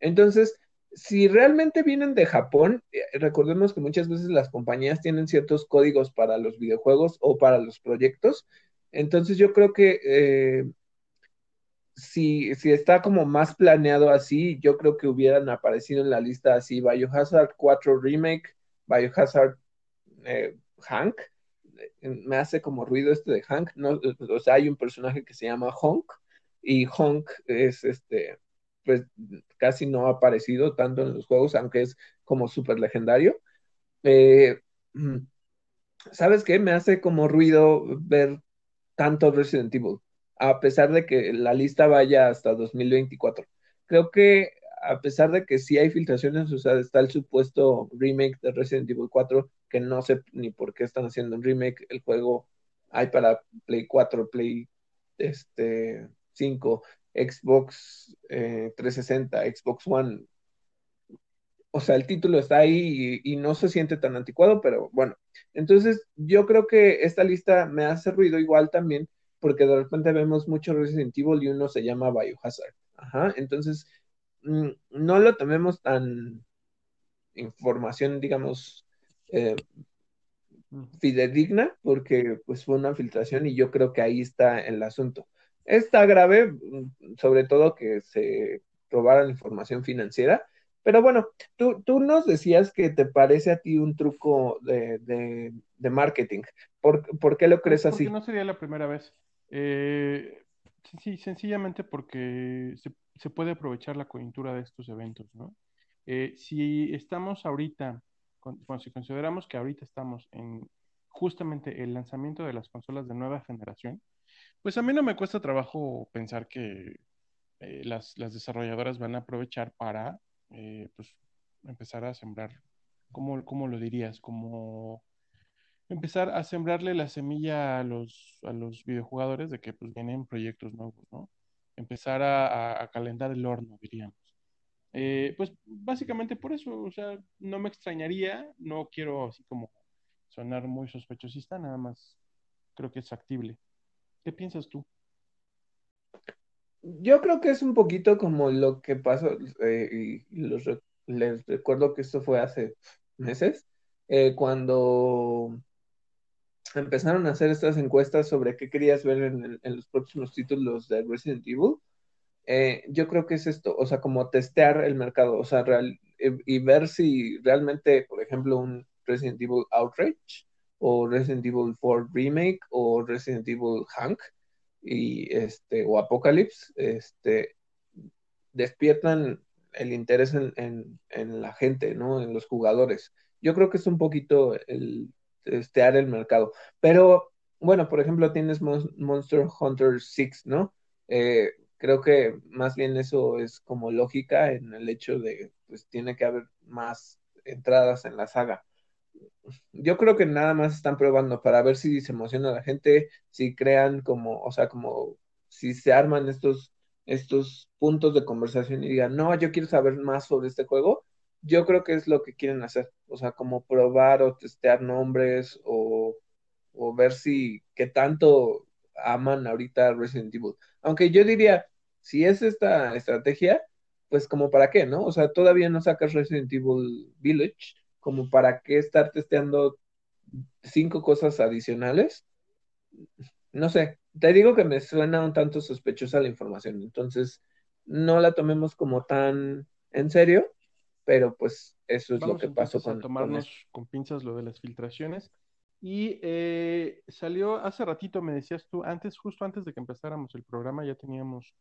Entonces, si realmente vienen de Japón, eh, recordemos que muchas veces las compañías tienen ciertos códigos para los videojuegos o para los proyectos. Entonces yo creo que eh, si, si, está como más planeado así, yo creo que hubieran aparecido en la lista así Biohazard 4 Remake, Biohazard eh, Hank. Me hace como ruido este de Hank. No, o sea, hay un personaje que se llama Honk y Honk es este pues casi no ha aparecido tanto en los juegos, aunque es como súper legendario. Eh, mm, ¿Sabes qué? Me hace como ruido ver tanto Resident Evil, a pesar de que la lista vaya hasta 2024. Creo que a pesar de que sí hay filtraciones, o sea, está el supuesto remake de Resident Evil 4, que no sé ni por qué están haciendo un remake, el juego hay para Play 4, Play este, 5, Xbox 360, eh, Xbox One. O sea, el título está ahí y, no se siente tan anticuado, pero bueno. Entonces, yo creo que esta lista me hace ruido igual también, porque de repente vemos mucho Resident Evil y uno se llama Biohazard. Entonces, mm, no lo tomemos tan información, digamos, eh, fidedigna, porque pues fue una filtración y yo creo que ahí está el asunto. Está grave, mm, sobre todo que se robaran información financiera. Pero bueno, tú, tú nos decías que te parece a ti un truco de, marketing. ¿Por, qué lo crees porque así? No sería la primera vez. Eh, sí, sencillamente porque se, puede aprovechar la coyuntura de estos eventos, ¿no? Eh, si estamos ahorita, bueno, si consideramos que ahorita estamos en justamente el lanzamiento de las consolas de nueva generación, pues a mí no me cuesta trabajo pensar que eh, las, desarrolladoras van a aprovechar para eh, pues, empezar a sembrar, ¿cómo, ¿cómo, lo dirías? Como empezar a sembrarle la semilla a los, a los videojugadores de que pues vienen proyectos nuevos, ¿no? Empezar a, calentar el horno, diríamos. Eh, pues básicamente por eso, o sea, no me extrañaría, no quiero así como sonar muy sospechosista, nada más creo que es factible. ¿Qué piensas tú? Yo creo que es un poquito como lo que pasó, eh, y les recuerdo que esto fue hace meses, eh, cuando empezaron a hacer estas encuestas sobre qué querías ver en, los próximos títulos de Resident Evil. Eh, yo creo que es esto, o sea, como testear el mercado, o sea, y ver si realmente, por ejemplo, un Resident Evil Outrage o Resident Evil 4 Remake o Resident Evil Hank y este o Apocalypse este despiertan el interés en, la gente, ¿no? En los jugadores. Yo creo que es un poquito el testear el mercado. Pero, bueno, por ejemplo, tienes Monster Hunter 6, ¿no? Eh, creo que más bien eso es como lógica en el hecho de, pues tiene que haber más entradas en la saga yo creo que nada más están probando para ver si se emociona la gente, si crean como, o sea, como si se arman estos, estos puntos de conversación y digan, no, yo quiero saber más sobre este juego. Yo creo que es lo que quieren hacer, o sea, como probar o testear nombres o, o ver si qué tanto aman ahorita Resident Evil. Aunque yo diría, si es esta estrategia, pues como para qué, ¿no? O sea, todavía no sacas Resident Evil Village, como para qué estar testeando cinco cosas adicionales. No sé, te digo que me suena un tanto sospechosa la información, entonces no la tomemos como tan en serio, pero pues eso es lo que pasó con... A tomarnos con, pinzas lo de las filtraciones. Y eh, salió hace ratito, me decías tú, antes, justo antes de que empezáramos el programa, ya teníamos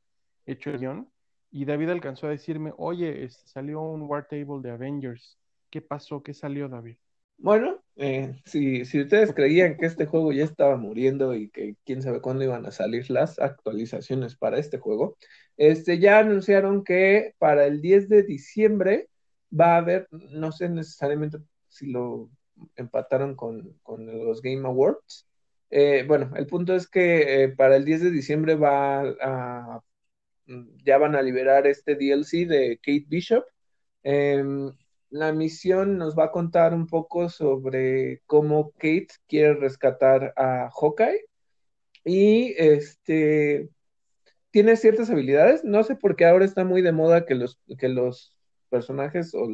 hecho el guion, y David alcanzó a decirme, oye, este, salió un War Table de Avengers. ¿Qué pasó? ¿Qué salió, David? Bueno, eh, si, ustedes creían que este juego ya estaba muriendo y que quién sabe cuándo iban a salir las actualizaciones para este juego, este, ya anunciaron que para el 10 de diciembre va a haber, no sé necesariamente si lo empataron con, los Game Awards. Eh, bueno, el punto es que eh, para el 10 de diciembre va a, ya van a liberar este DLC de Kate Bishop Em, la misión nos va a contar un poco sobre cómo Kate quiere rescatar a Hawkeye y este tiene ciertas habilidades. No sé por qué ahora está muy de moda que los, que los personajes o,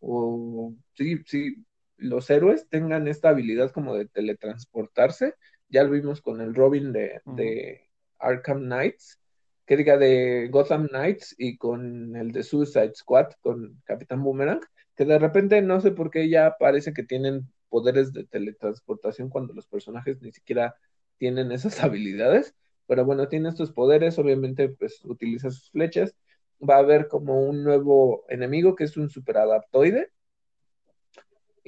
o, sí, sí, los héroes tengan esta habilidad como de teletransportarse. Ya lo vimos con el Robin de, de Arkham Knights, que diga de Gotham Knights y con el de Suicide Squad, con Capitán Boomerang, que de repente no sé por qué ya parece que tienen poderes de teletransportación cuando los personajes ni siquiera tienen esas habilidades. Pero bueno, tiene estos poderes, obviamente pues utiliza sus flechas. Va a haber como un nuevo enemigo que es un superadaptoide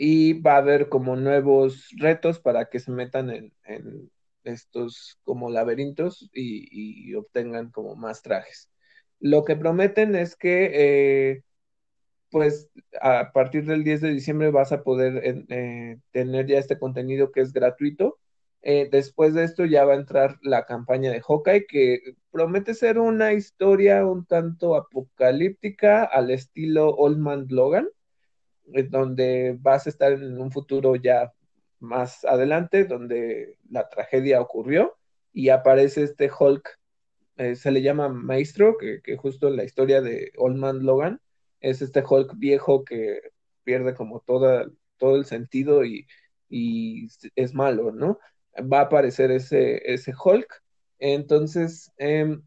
y va a haber como nuevos retos para que se metan en, estos como laberintos y, obtengan como más trajes. Lo que prometen es que eh, pues a partir del 10 de diciembre vas a poder eh, tener ya este contenido que es gratuito. Eh, después de esto ya va a entrar la campaña de Hawkeye que promete ser una historia un tanto apocalíptica al estilo Old Man Logan donde vas a estar en un futuro ya más adelante, donde la tragedia ocurrió y aparece este Hulk, eh, se le llama Maestro, que, justo en la historia de Old Man Logan es este Hulk viejo que pierde como toda, todo el sentido y, es malo, ¿no? Va a aparecer ese, ese Hulk. Entonces, em,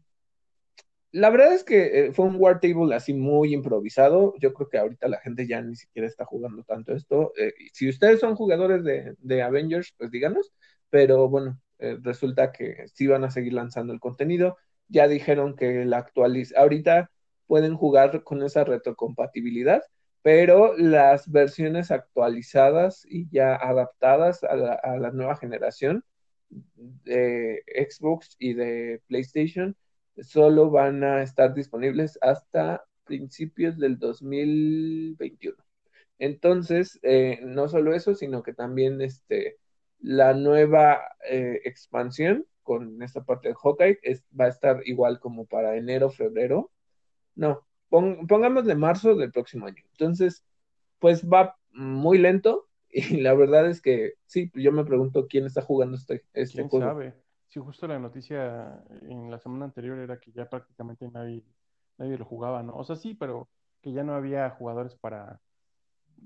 la verdad es que eh, fue un War Table así muy improvisado. Yo creo que ahorita la gente ya ni siquiera está jugando tanto esto. Eh, si ustedes son jugadores de, Avengers, pues díganos. Pero bueno, eh, resulta que sí van a seguir lanzando el contenido. Ya dijeron que la actualiza. Ahorita pueden jugar con esa retrocompatibilidad, pero las versiones actualizadas y ya adaptadas a la, a la nueva generación de Xbox y de PlayStation solo van a estar disponibles hasta principios del 2021. Entonces, eh, no solo eso, sino que también este, la nueva eh, expansión con esta parte de Hawkeye va a estar igual como para enero, febrero. No, pongamos de marzo del próximo año. Entonces, pues va muy lento y la verdad es que sí, yo me pregunto quién está jugando este, este ¿Quién juego. Sabe? Sí, justo la noticia en la semana anterior era que ya prácticamente nadie, nadie lo jugaba, ¿no? O sea, sí, pero que ya no había jugadores para,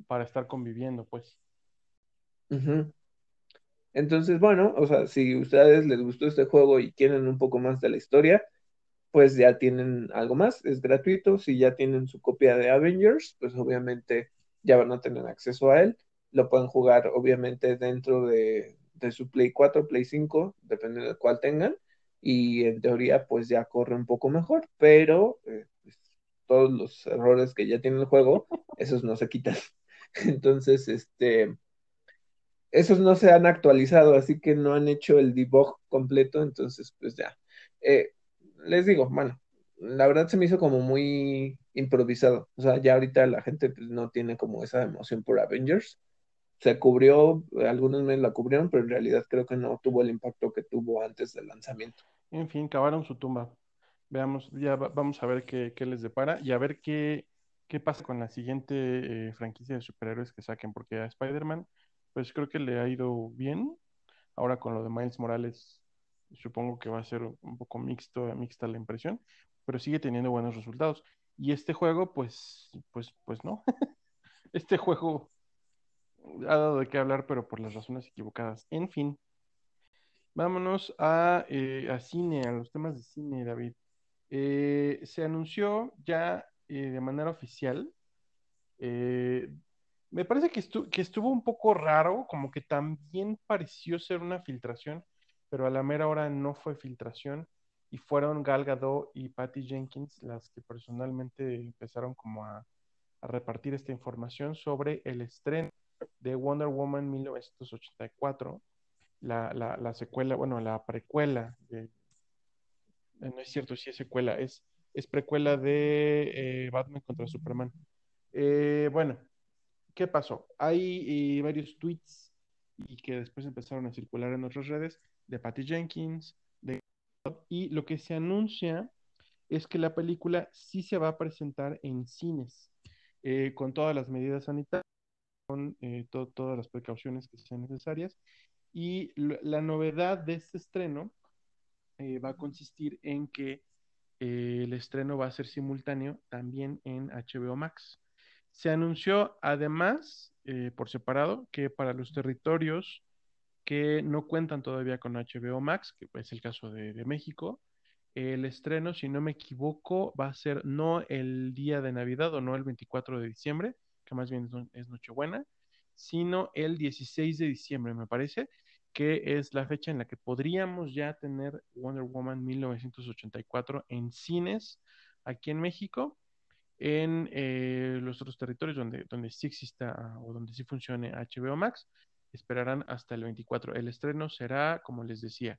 para estar conviviendo, pues. Entonces, bueno, o sea, si ustedes les gustó este juego y quieren un poco más de la historia, pues ya tienen algo más, es gratuito. Si ya tienen su copia de Avengers, pues obviamente ya van a tener acceso a él. Lo pueden jugar, obviamente, dentro de, de su Play 4, Play 5, dependiendo de cuál tengan, y en teoría pues ya corre un poco mejor, pero eh, pues, todos los errores que ya tiene el juego, esos no se quitan. Entonces, este, esos no se han actualizado, así que no han hecho el debug completo, entonces pues ya. Eh, les digo, bueno, la verdad se me hizo como muy improvisado, o sea, ya ahorita la gente pues, no tiene como esa emoción por Avengers, se cubrió, algunos me la cubrieron, pero en realidad creo que no tuvo el impacto que tuvo antes del lanzamiento. En fin, cavaron su tumba. Veamos, ya vamos a ver qué, les depara y a ver qué, qué pasa con la siguiente eh, franquicia de superhéroes que saquen, porque a Spider-Man, pues creo que le ha ido bien. Ahora con lo de Miles Morales, supongo que va a ser un poco mixto, mixta la impresión, pero sigue teniendo buenos resultados. Y este juego, pues, pues, pues no. este juego ha dado de qué hablar, pero por las razones equivocadas. En fin, vámonos a, eh, a cine, a los temas de cine, David. Eh, se anunció ya eh, de manera oficial. me parece que, estuvo un poco raro, como que también pareció ser una filtración, pero a la mera hora no fue filtración y fueron Gal Gadot y Patty Jenkins las que personalmente empezaron como a, a repartir esta información sobre el estreno de Wonder Woman 1984, la, la, la secuela, bueno, la precuela, de, eh, no es cierto si es secuela, es, es precuela de eh, Batman contra Superman. Eh, bueno, ¿qué pasó? Hay varios tweets y que después empezaron a circular en otras redes de Patty Jenkins, de, y lo que se anuncia es que la película sí se va a presentar en cines con todas las medidas sanitarias, con eh, todas las precauciones que sean necesarias. Y la novedad de este estreno eh, va a consistir en que el estreno va a ser simultáneo también en HBO Max. Se anunció además, por separado, que para los territorios que no cuentan todavía con HBO Max, que es el caso de, de México, el estreno, si no me equivoco, va a ser no el día de Navidad o no el 24 de diciembre, que más bien es Nochebuena, sino el 16 de diciembre, me parece, que es la fecha en la que podríamos ya tener Wonder Woman 1984 en cines aquí en México. En eh, los otros territorios donde, donde sí exista o donde sí funcione HBO Max, esperarán hasta el 24. El estreno será, como les decía,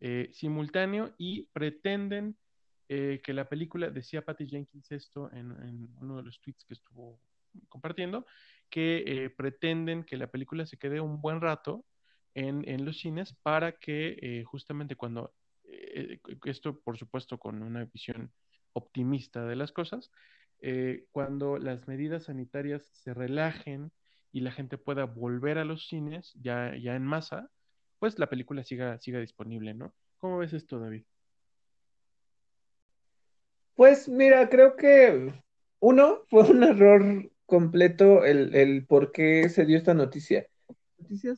eh, simultáneo y pretenden eh, que la película, decía Patty Jenkins esto en, uno de los tweets que estuvo compartiendo, que eh, pretenden que la película se quede un buen rato en, los cines para que justamente cuando, esto por supuesto con una visión optimista de las cosas, cuando las medidas sanitarias se relajen y la gente pueda volver a los cines ya, ya en masa, pues la película siga, siga disponible, ¿no? ¿Cómo ves esto, David? Pues mira, creo que uno fue un error completo el, por qué se dio esta noticia. Noticia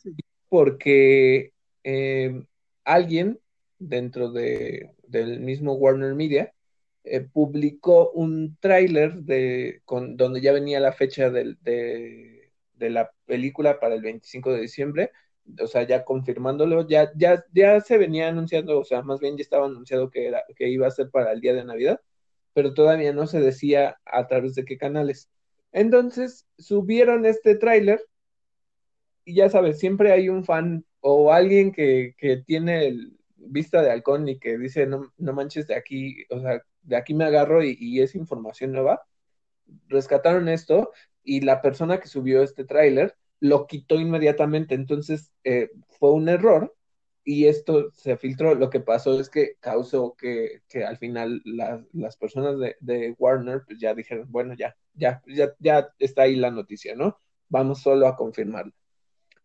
porque eh, alguien dentro de, del mismo Warner Media eh, publicó un tráiler de con donde ya venía la fecha de, de, la película para el 25 de diciembre o sea, ya confirmándolo, ya, ya, ya se venía anunciando, o sea, más bien ya estaba anunciado que, era, que iba a ser para el día de Navidad, pero todavía no se decía a través de qué canales. Entonces subieron este tráiler y ya sabes, siempre hay un fan o alguien que, que tiene vista de halcón y que dice, no, no manches de aquí, o sea, de aquí me agarro y, es información nueva. Rescataron esto y la persona que subió este tráiler lo quitó inmediatamente. Entonces eh, fue un error y esto se filtró. Lo que pasó es que causó que, al final las personas de, Warner pues ya dijeron, bueno, ya, ya, ya, ya está ahí la noticia, ¿no? Vamos solo a confirmarla.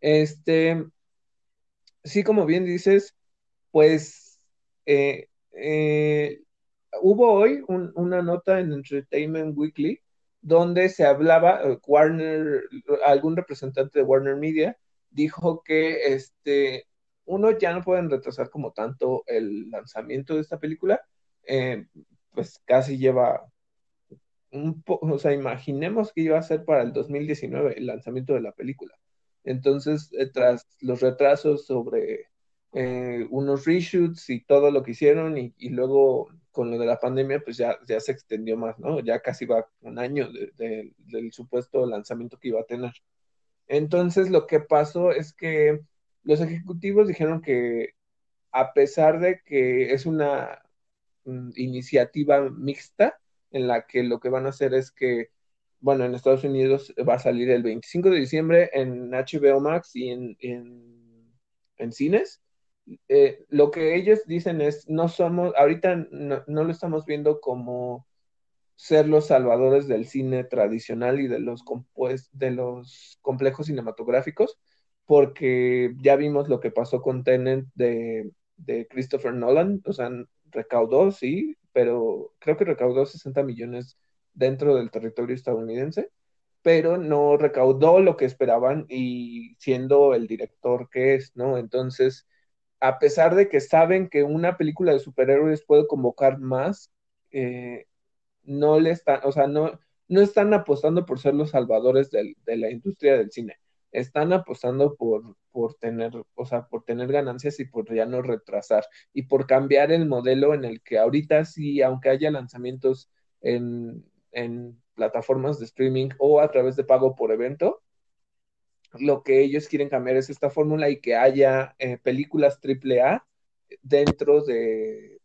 Este, sí, como bien dices, pues eh, eh, hubo hoy una nota en Entertainment Weekly donde se hablaba, eh, Warner, algún representante de Warner Media dijo que este, uno ya no pueden retrasar como tanto el lanzamiento de esta película, pues casi lleva o sea, imaginemos que iba a ser para el 2019 el lanzamiento de la película. Entonces, eh, tras los retrasos sobre unos reshoots y todo lo que hicieron y, luego con lo de la pandemia, pues ya, ya se extendió más, ¿no? Ya casi va un año del supuesto lanzamiento que iba a tener. Entonces, lo que pasó es que los ejecutivos dijeron que a pesar de que es una mm, iniciativa mixta, en la que lo que van a hacer es que, bueno, en Estados Unidos va a salir el 25 de diciembre en HBO Max y en, en cines, eh, lo que ellos dicen es, no somos, ahorita no, lo estamos viendo como ser los salvadores del cine tradicional y de los, de los complejos cinematográficos, porque ya vimos lo que pasó con Tenet de, de Christopher Nolan, o sea, recaudó, sí, pero creo que recaudó 60 millones dentro del territorio estadounidense, pero no recaudó lo que esperaban y siendo el director que es, ¿no? Entonces, a pesar de que saben que una película de superhéroes puede convocar más, eh, no le están, o sea, no, no están apostando por ser los salvadores de la industria del cine. Están apostando por, por tener, o sea, por tener ganancias y por ya no retrasar y por cambiar el modelo en el que ahorita sí, aunque haya lanzamientos en, en plataformas de streaming o a través de pago por evento, lo que ellos quieren cambiar es esta fórmula y que haya eh, películas AAA dentro de,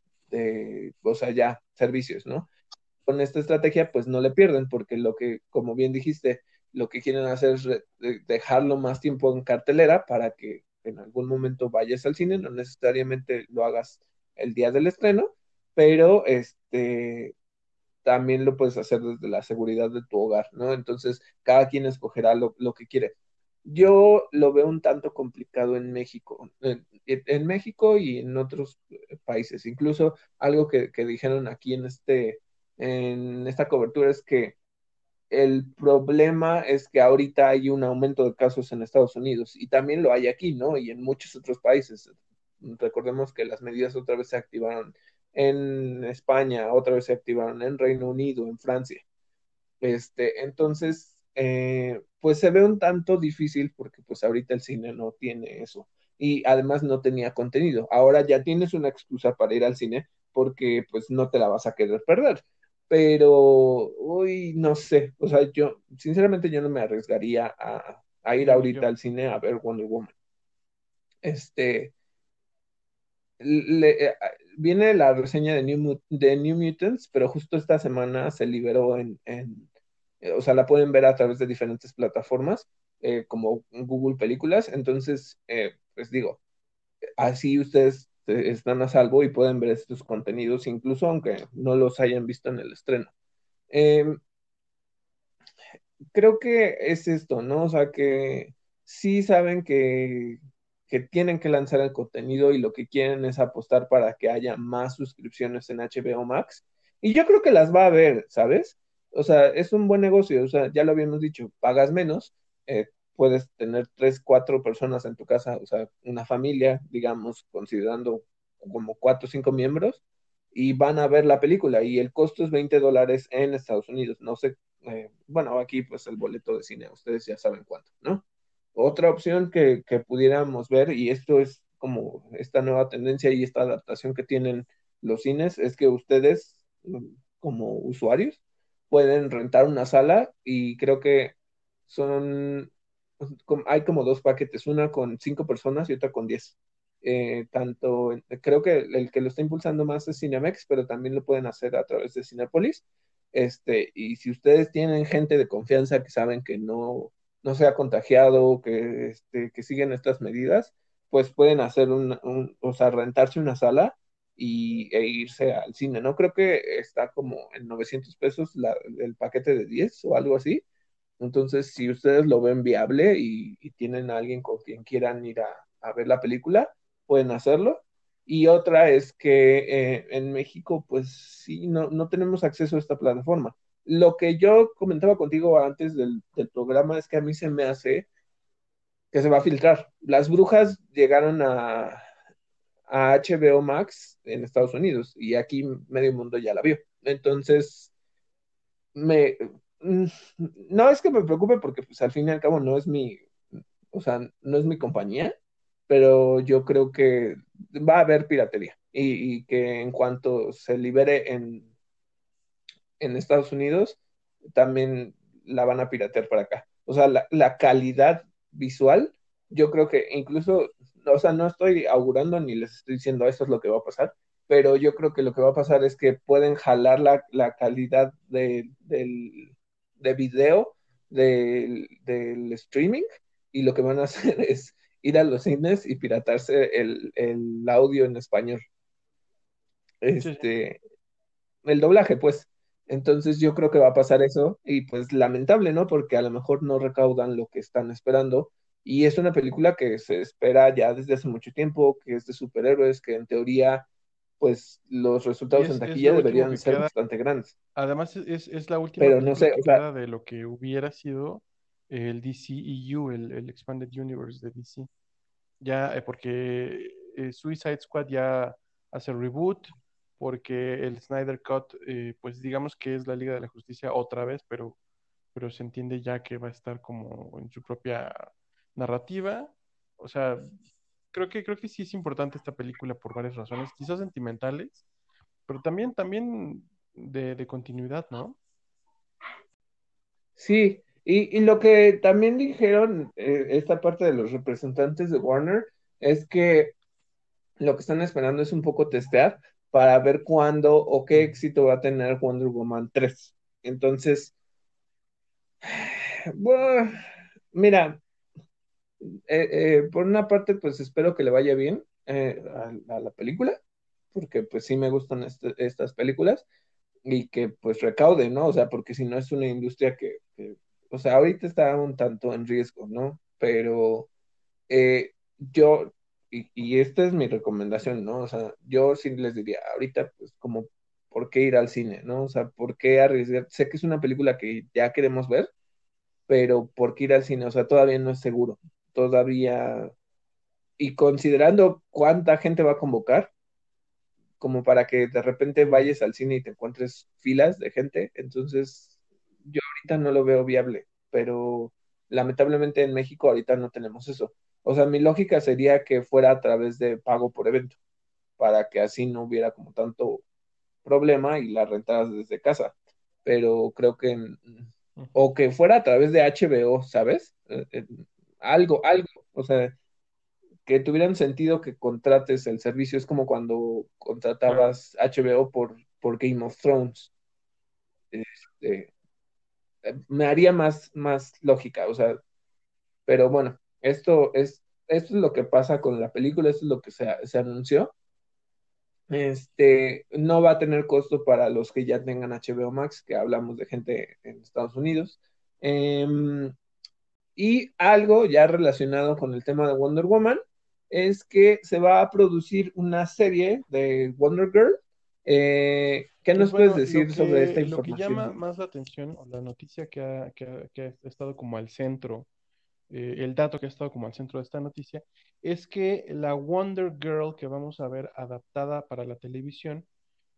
o sea, ya, servicios, ¿no? Con esta estrategia, pues no le pierden, porque lo que, como bien dijiste, lo que quieren hacer es dejarlo más tiempo en cartelera para que en algún momento vayas al cine, no necesariamente lo hagas el día del estreno, pero este también lo puedes hacer desde la seguridad de tu hogar, ¿no? Entonces, cada quien escogerá lo, que quiere. Yo lo veo un tanto complicado en México, en, México y en otros países. Incluso algo que, que dijeron aquí en, este, en esta cobertura es que el problema es que ahorita hay un aumento de casos en Estados Unidos y también lo hay aquí, ¿no? Y en muchos otros países. Recordemos que las medidas otra vez se activaron en España, otra vez se activaron en Reino Unido, en Francia. Este, entonces, eh, pues se ve un tanto difícil porque pues ahorita el cine no tiene eso y además no tenía contenido. Ahora ya tienes una excusa para ir al cine porque pues no te la vas a querer perder. Pero hoy no sé, o sea, yo sinceramente yo no me arriesgaría a, a ir ahorita al cine a ver Wonder Woman. Este, le, eh, viene la reseña de New, de New Mutants, pero justo esta semana se liberó en, en eh, o sea, la pueden ver a través de diferentes plataformas, eh, como Google Películas. Entonces, pues digo, así ustedes están a salvo y pueden ver estos contenidos, incluso aunque no los hayan visto en el estreno. Em, creo que es esto, ¿no? O sea, que sí saben que que tienen que lanzar el contenido y lo que quieren es apostar para que haya más suscripciones en HBO Max. Y yo creo que las va a haber, ¿sabes? O sea, es un buen negocio, o sea, ya lo habíamos dicho, pagas menos, eh, puedes tener tres, cuatro personas en tu casa, o sea, una familia, digamos, considerando como cuatro o cinco miembros, y van a ver la película, y el costo es 20 dólares en Estados Unidos, no sé, eh, bueno, aquí pues el boleto de cine, ustedes ya saben cuánto, ¿no? Otra opción que, pudiéramos ver, y esto es como esta nueva tendencia y esta adaptación que tienen los cines, es que ustedes, como usuarios, pueden rentar una sala y creo que son, hay como dos paquetes, una con cinco personas y otra con diez. Eh, tanto, creo que el que lo está impulsando más es Cinemex, pero también lo pueden hacer a través de Cinepolis. Este, y si ustedes tienen gente de confianza que saben que no, no sea contagiado, que, este, que siguen estas medidas, pues pueden hacer un, o sea, rentarse una sala y, e irse al cine, ¿no? Creo que está como en 900 pesos el paquete de 10 o algo así. Entonces, si ustedes lo ven viable y, tienen a alguien con quien quieran ir a, ver la película, pueden hacerlo. Y otra es que eh, en México, pues sí, no, no tenemos acceso a esta plataforma lo que yo comentaba contigo antes del, programa es que a mí se me hace que se va a filtrar. Las brujas llegaron a, a HBO Max en Estados Unidos y aquí medio mundo ya la vio. Entonces, me no es que me preocupe porque pues al fin y al cabo no es mi, o sea, no es mi compañía, pero yo creo que va a haber piratería y que en cuanto se libere en en Estados Unidos, también la van a piratear para acá. O sea, la, calidad visual, yo creo que incluso, o sea, no estoy augurando ni les estoy diciendo eso es lo que va a pasar, pero yo creo que lo que va a pasar es que pueden jalar la, calidad de, del, de video del, streaming y lo que van a hacer es ir a los cines y piratarse el, el audio en español. Este, el doblaje, pues. Entonces yo creo que va a pasar eso y pues lamentable, ¿no? Porque a lo mejor no recaudan lo que están esperando y es una película que se espera ya desde hace mucho tiempo, que es de superhéroes, que en teoría pues los resultados en taquilla deberían ser bastante grandes. Además es, la última Pero no sé, de lo que hubiera sido el DCEU, el, el Expanded Universe de DC. Ya, eh, porque eh, Suicide Squad ya hace reboot, porque el Snyder Cut, eh, pues digamos que es la Liga de la Justicia otra vez, pero, pero se entiende ya que va a estar como en su propia narrativa. O sea, creo que, creo que sí es importante esta película por varias razones, quizás sentimentales, pero también, también de, continuidad, ¿no? Sí, y, lo que también dijeron eh, esta parte de los representantes de Warner es que lo que están esperando es un poco testear para ver cuándo o qué éxito va a tener Wonder Woman 3. Entonces, bueno, mira, eh, eh, por una parte, pues espero que le vaya bien eh, a, la película, porque pues sí me gustan este, estas películas. y que pues recaude, ¿no? O sea, porque si no es una industria que, o sea, ahorita está un tanto en riesgo, ¿no? Pero eh, yo, y, y, esta es mi recomendación, ¿no? O sea, yo sí les diría, ahorita pues como, ¿por qué ir al cine, ¿no? O sea, ¿por qué arriesgar? Sé que es una película que ya queremos ver, pero ¿por qué ir al cine? O sea, todavía no es seguro, todavía, y considerando cuánta gente va a convocar, como para que de repente vayas al cine y te encuentres filas de gente. Entonces, yo ahorita no lo veo viable, pero lamentablemente en México ahorita no tenemos eso. O sea, mi lógica sería que fuera a través de pago por evento, para que así no hubiera como tanto problema y la rentadas desde casa. Pero creo que, o que fuera a través de HBO, ¿sabes? Eh, eh, algo, algo, o sea, que tuvieran sentido que contrates el servicio. Es como cuando contratabas HBO por, por Game of Thrones. Este, me haría más, más lógica, o sea, pero bueno, esto es, esto es lo que pasa con la película, esto es lo que se, se anunció. Este, no va a tener costo para los que ya tengan HBO Max, que hablamos de gente en Estados Unidos. Em, y algo ya relacionado con el tema de Wonder Woman, es que se va a producir una serie de Wonder Girl. Eh, ¿Qué nos puedes decir sobre esta información? Lo que llama más la atención, o la noticia que ha, estado como al centro, eh, el dato que ha estado como al centro de esta noticia, es que la Wonder Girl que vamos a ver adaptada para la televisión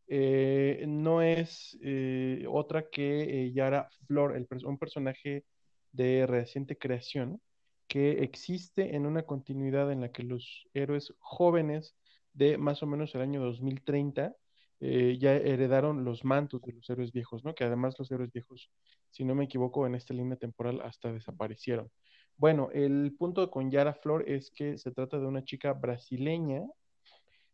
eh, no es otra que Yara Flor, el, un personaje de reciente creación, que existe en una continuidad en la que los héroes jóvenes de más o menos el año 2030 eh, ya heredaron los mantos de los héroes viejos, ¿no? Que además los héroes viejos, si no me equivoco, en esta línea temporal hasta desaparecieron. Bueno, el punto con Yara Flor es que se trata de una chica brasileña.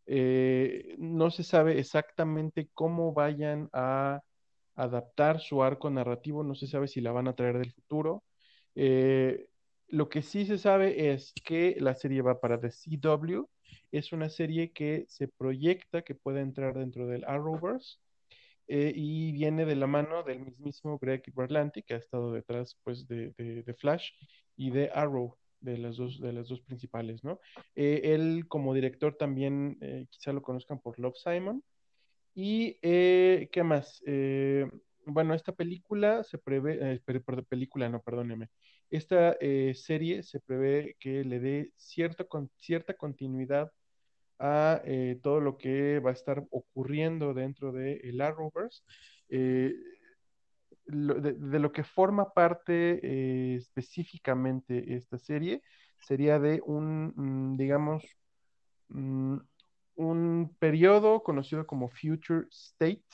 Eh, no se sabe exactamente cómo vayan a adaptar su arco narrativo, no se sabe si la van a traer del futuro. Eh, lo que sí se sabe es que la serie va para The CW. Es una serie que se proyecta que puede entrar dentro del Arrowverse eh, y viene de la mano del mismísimo Greg Berlanti, que ha estado detrás pues, de, Flash y de Arrow, de las dos, de las dos principales, ¿no? Eh, él como director también, eh, quizá lo conozcan por Love Simon. Y, ¿qué más? Bueno, esta película se prevé, película, no, perdóneme, esta eh, serie se prevé que le dé cierta, cierta continuidad a eh, todo lo que va a estar ocurriendo dentro de el Arrowverse. Eh, de, lo que forma parte específicamente esta serie sería de un, mm, digamos, mm, un periodo conocido como Future State,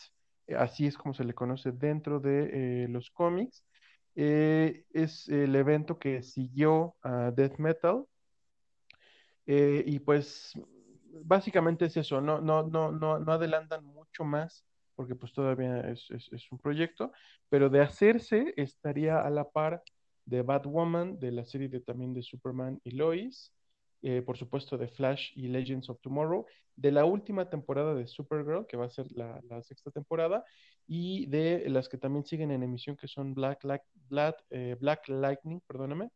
así es como se le conoce dentro de los cómics, eh, es el evento que siguió a Death Metal. Eh, y pues básicamente es eso, no, no, no, no, no adelantan mucho más porque pues todavía es, un proyecto, pero de hacerse estaría a la par de Batwoman, de la serie de, también de Superman y Lois, eh, por supuesto de Flash y Legends of Tomorrow, de la última temporada de Supergirl, que va a ser la, sexta temporada, y de las que también siguen en emisión, que son Black, Black, eh, Black Lightning, perdóname,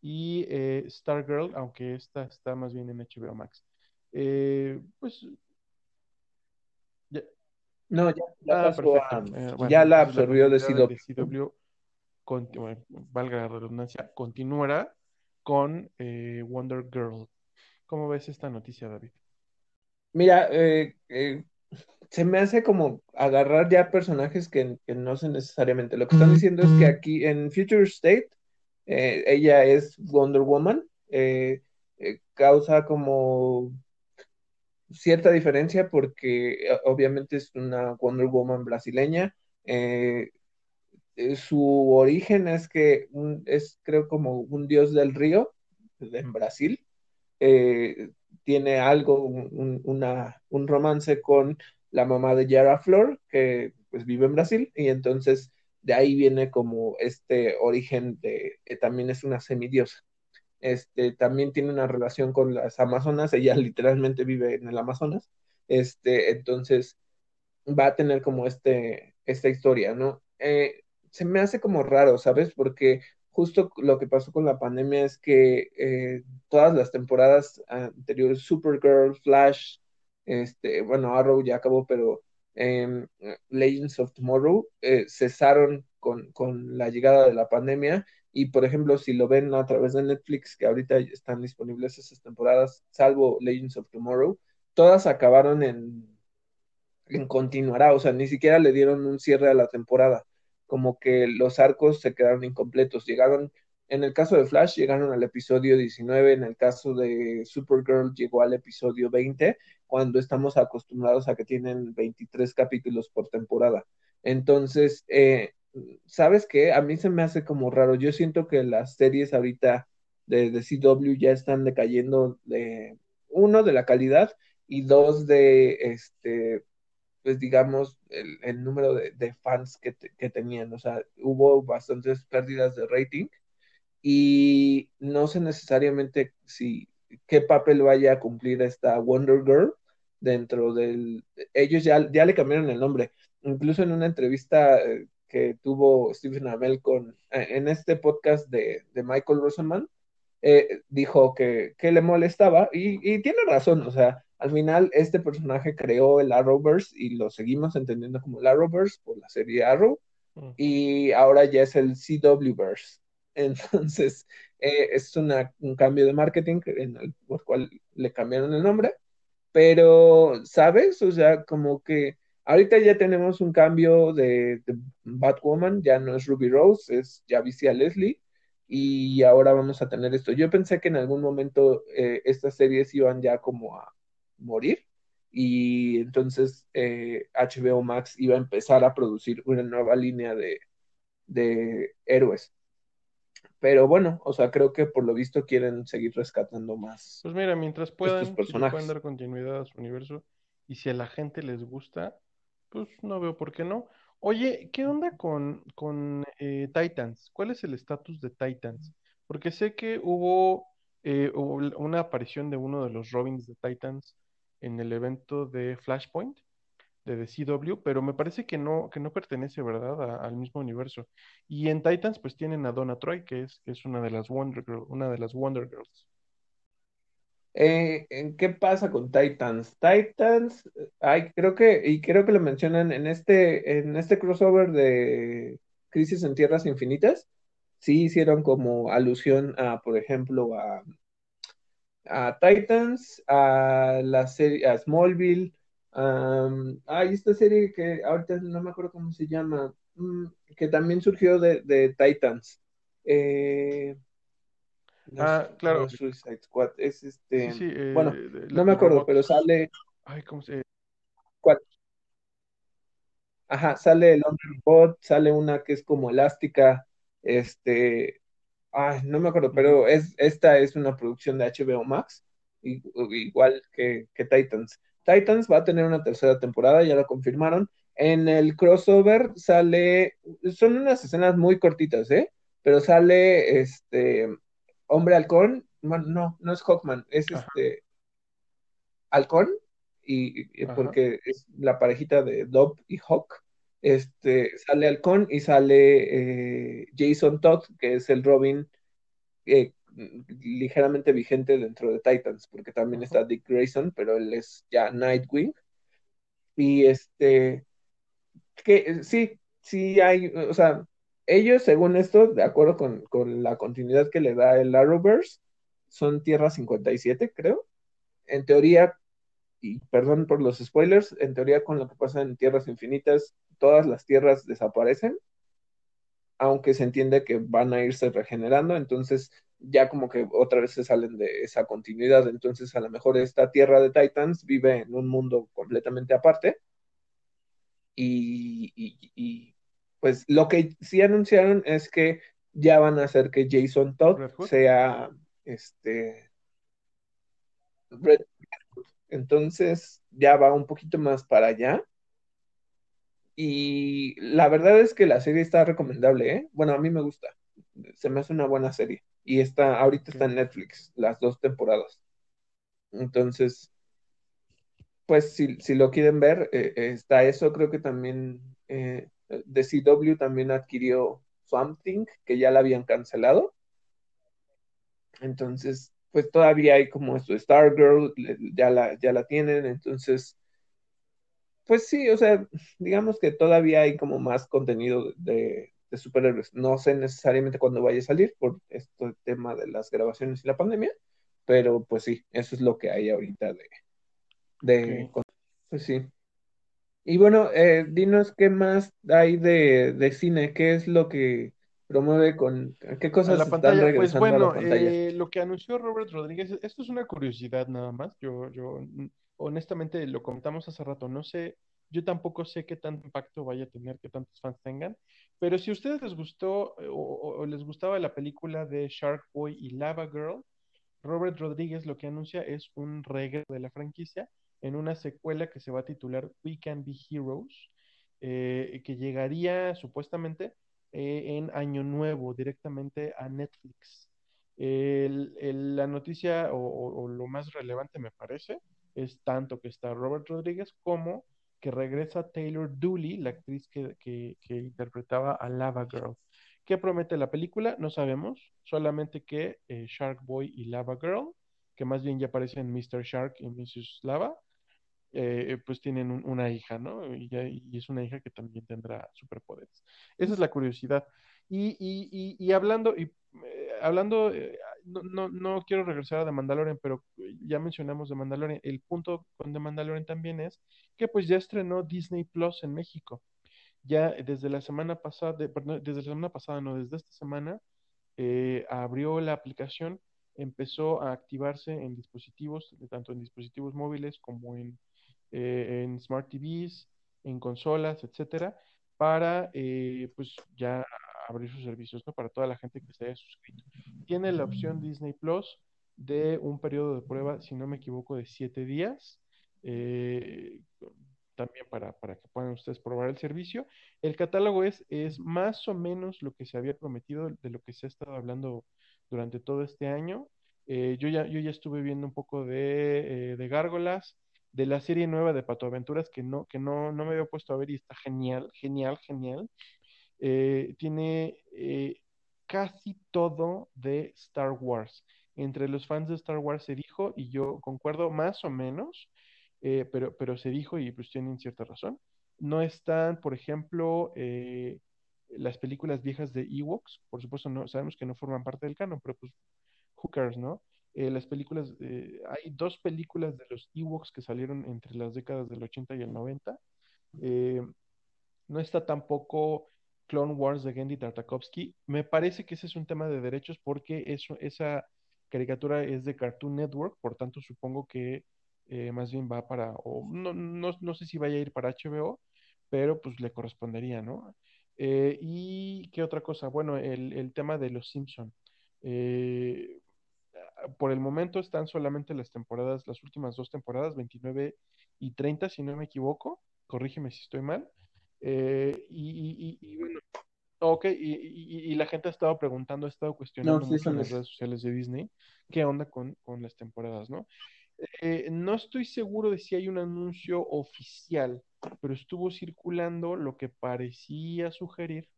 y eh, Stargirl, aunque esta está más bien en HBO Max. pues no, ya, ya, ah, ya la absorbió de CW. valga la redundancia, continuará con eh, Wonder Girl. ¿Cómo ves esta noticia, David? Mira, eh, eh, se me hace como agarrar ya personajes que, no son necesariamente. Lo que están diciendo es que aquí en Future State, ella es Wonder Woman, causa como cierta diferencia porque obviamente es una Wonder Woman brasileña. Eh, su origen es que es creo como un dios del río en Brasil. Eh, tiene algo, un, una, un romance con la mamá de Yara Flor, que pues vive en Brasil, y entonces de ahí viene como este origen de, que también es una semidiosa. Este, también tiene una relación con las Amazonas, ella literalmente vive en el Amazonas, este, entonces va a tener como este, esta historia, ¿no? Eh, se me hace como raro, ¿sabes? Porque justo lo que pasó con la pandemia es que eh, todas las temporadas anteriores, Supergirl, Flash, este, bueno, Arrow ya acabó, pero em, Legends of Tomorrow eh, cesaron con, con, la llegada de la pandemia. Y por ejemplo, si lo ven a través de Netflix, que ahorita están disponibles esas temporadas, salvo Legends of Tomorrow, todas acabaron en, en continuará, o sea, ni siquiera le dieron un cierre a la temporada, como que los arcos se quedaron incompletos, llegaron, en el caso de Flash llegaron al episodio 19, en el caso de Supergirl llegó al episodio 20, cuando estamos acostumbrados a que tienen 23 capítulos por temporada. Entonces, eh, ¿sabes qué? A mí se me hace como raro, yo siento que las series ahorita de, de CW ya están decayendo de, uno, de la calidad, y dos, de este pues digamos, el, número de, fans que, tenían. O sea, hubo bastantes pérdidas de rating y no sé necesariamente si qué papel vaya a cumplir esta Wonder Girl dentro del... Ellos ya, ya le cambiaron el nombre. Incluso en una entrevista eh, que tuvo Stephen Amell con, eh, en este podcast de, Michael Rosenman, eh, dijo que, le molestaba y, y, tiene razón, o sea, al final, este personaje creó el Arrowverse y lo seguimos entendiendo como el Arrowverse por la serie Arrow. Y ahora ya es el CWverse. Entonces, eh, es un cambio de marketing en el, por cual le cambiaron el nombre. Pero, ¿sabes? O sea, como que ahorita ya tenemos un cambio de, Batwoman, ya no es Ruby Rose, es Javicia Leslie y ahora vamos a tener esto. Yo pensé que en algún momento eh, estas series iban ya como a, morir y entonces HBO eh, Max iba a empezar a producir una nueva línea de, de héroes. Pero bueno, o sea, creo que por lo visto quieren seguir rescatando más. Pues mira, mientras puedan, pueden dar continuidad a su universo y si a la gente les gusta, pues no veo por qué no. Oye, ¿qué onda con, con eh, Titans? ¿Cuál es el estatus de Titans? Porque sé que hubo eh, una aparición de uno de los Robins de Titans en el evento de Flashpoint de DCW, pero me parece que no, que no pertenece, ¿verdad?, al mismo universo. Y en Titans, pues tienen a Donna Troy, que es, que es una de las Wonder una de las Wonder Girls. Eh, ¿Qué pasa con Titans? Titans, ay, creo que, y creo que lo mencionan en este, en este crossover de Crisis en Tierras Infinitas, sí hicieron como alusión a, por ejemplo, a a Titans, a la serie, a Smallville, um, hay esta serie que ahorita no me acuerdo cómo se llama, mm, que también surgió de, Titans. Eh, ah, claro. Suicide Squad, es este. Eh, bueno, no me acuerdo, pero sale. Ay, ¿cómo se.? ¿Cuál? Ajá, sale el Bot, sale una que es como elástica, este, Ay, no me acuerdo, pero es, esta es una producción de HBO Max, igual que, Titans. Titans va a tener una tercera temporada, ya lo confirmaron. En el crossover sale, son unas escenas muy cortitas, ¿eh? Pero sale este hombre halcón, no, no es Hawkman, es este halcón, y, porque es la parejita de Dob y Hawk. Este, sale Halcón y sale eh, Jason Todd, que es el Robin eh, ligeramente vigente dentro de Titans, porque también está Dick Grayson, pero él es ya Nightwing. Y este, que sí, sí hay, o sea, ellos, según esto, de acuerdo con, con la continuidad que le da el Arrowverse, son Tierra 57, creo. En teoría, y perdón por los spoilers, en teoría con lo que pasa en Tierras Infinitas, todas las tierras desaparecen, aunque se entiende que van a irse regenerando, entonces ya como que otra vez se salen de esa continuidad, entonces a lo mejor esta tierra de Titans vive en un mundo completamente aparte. Y, pues lo que sí anunciaron es que ya van a hacer que Jason Todd sea este entonces ya va un poquito más para allá. Y la verdad es que la serie está recomendable, ¿eh? Bueno, a mí me gusta. Se me hace una buena serie. Y está, ahorita está en Netflix, las dos temporadas. Entonces, pues si, lo quieren ver, eh, está eso. Creo que también eh, de CW también adquirió Swamp Thing, que ya la habían cancelado. Entonces, pues todavía hay como esto, Stargirl, ya la, ya la tienen, entonces, pues sí, o sea, digamos que todavía hay como más contenido de, de superhéroes. No sé necesariamente cuándo vaya a salir por este tema de las grabaciones y la pandemia, pero pues sí, eso es lo que hay ahorita de, de pues sí. Y bueno, eh, dinos qué más hay de, de, cine, qué es lo que promueve con qué cosas la pantalla. pues bueno, eh, lo que anunció Robert Rodríguez, esto es una curiosidad nada más. Yo, yo honestamente lo comentamos hace rato, no sé, yo tampoco sé qué tanto impacto vaya a tener, qué tantos fans tengan, pero si a ustedes les gustó eh, o, les gustaba la película de Shark Boy y Lava Girl, Robert Rodríguez lo que anuncia es un regreso de la franquicia en una secuela que se va a titular We Can Be Heroes, eh, que llegaría supuestamente eh, en Año Nuevo directamente a Netflix. la noticia o, lo más relevante me parece es tanto que está Robert Rodríguez como que regresa Taylor Dooley, la actriz que, interpretaba a Lava Girl. ¿Qué promete la película? No sabemos, solamente que eh, Shark Boy y Lava Girl, que más bien ya aparecen Mr. Shark y Mrs. Lava, eh, pues tienen una hija, ¿no? Y, es una hija que también tendrá superpoderes. Esa es la curiosidad. Y, hablando, y, eh, hablando no, no, quiero regresar a The Mandalorian, pero ya mencionamos The Mandalorian. El punto con The Mandalorian también es que pues ya estrenó Disney Plus en México. Ya desde la semana pasada, desde la semana pasada, no, desde esta semana, eh, abrió la aplicación, empezó a activarse en dispositivos, tanto en dispositivos móviles como en, eh, en Smart TVs, en consolas, etcétera, para eh, pues ya abrir sus servicios, ¿no? Para toda la gente que se haya suscrito. Tiene la opción Disney Plus de un periodo de prueba, si no me equivoco, de siete días. Eh, también para, que puedan ustedes probar el servicio. El catálogo es, es más o menos lo que se había prometido, de lo que se ha estado hablando durante todo este año. Eh, yo, ya, yo ya estuve viendo un poco de, eh, de Gárgolas, de la serie nueva de Pato Aventuras que no, que no, no me había puesto a ver y está genial, genial, genial. Eh, tiene eh, casi todo de Star Wars. Entre los fans de Star Wars se dijo, y yo concuerdo más o menos, eh, pero, pero se dijo y pues tienen cierta razón. No están, por ejemplo, las películas viejas de Ewoks, por supuesto, no, sabemos que no forman parte del canon, pero pues, who cares, ¿no? las películas, hay dos películas de los Ewoks que salieron entre las décadas del 80 y el 90. no está tampoco Clone Wars de Gendy Tartakovsky. Me parece que ese es un tema de derechos porque esa caricatura es de Cartoon Network, por tanto supongo que eh, más bien va para, o no, no, no, sé si vaya a ir para HBO, pero pues le correspondería, ¿no? Eh, y qué otra cosa, bueno, el, tema de los Simpson. Eh, por el momento están solamente las temporadas, las últimas dos temporadas, 29 y 30, si no me equivoco. Corrígeme si estoy mal. Eh, y, bueno, ok, y, la gente ha estado preguntando, ha estado cuestionando mucho en las redes sociales de Disney qué onda con, las temporadas, ¿no? Eh, no estoy seguro de si hay un anuncio oficial, pero estuvo circulando lo que parecía sugerir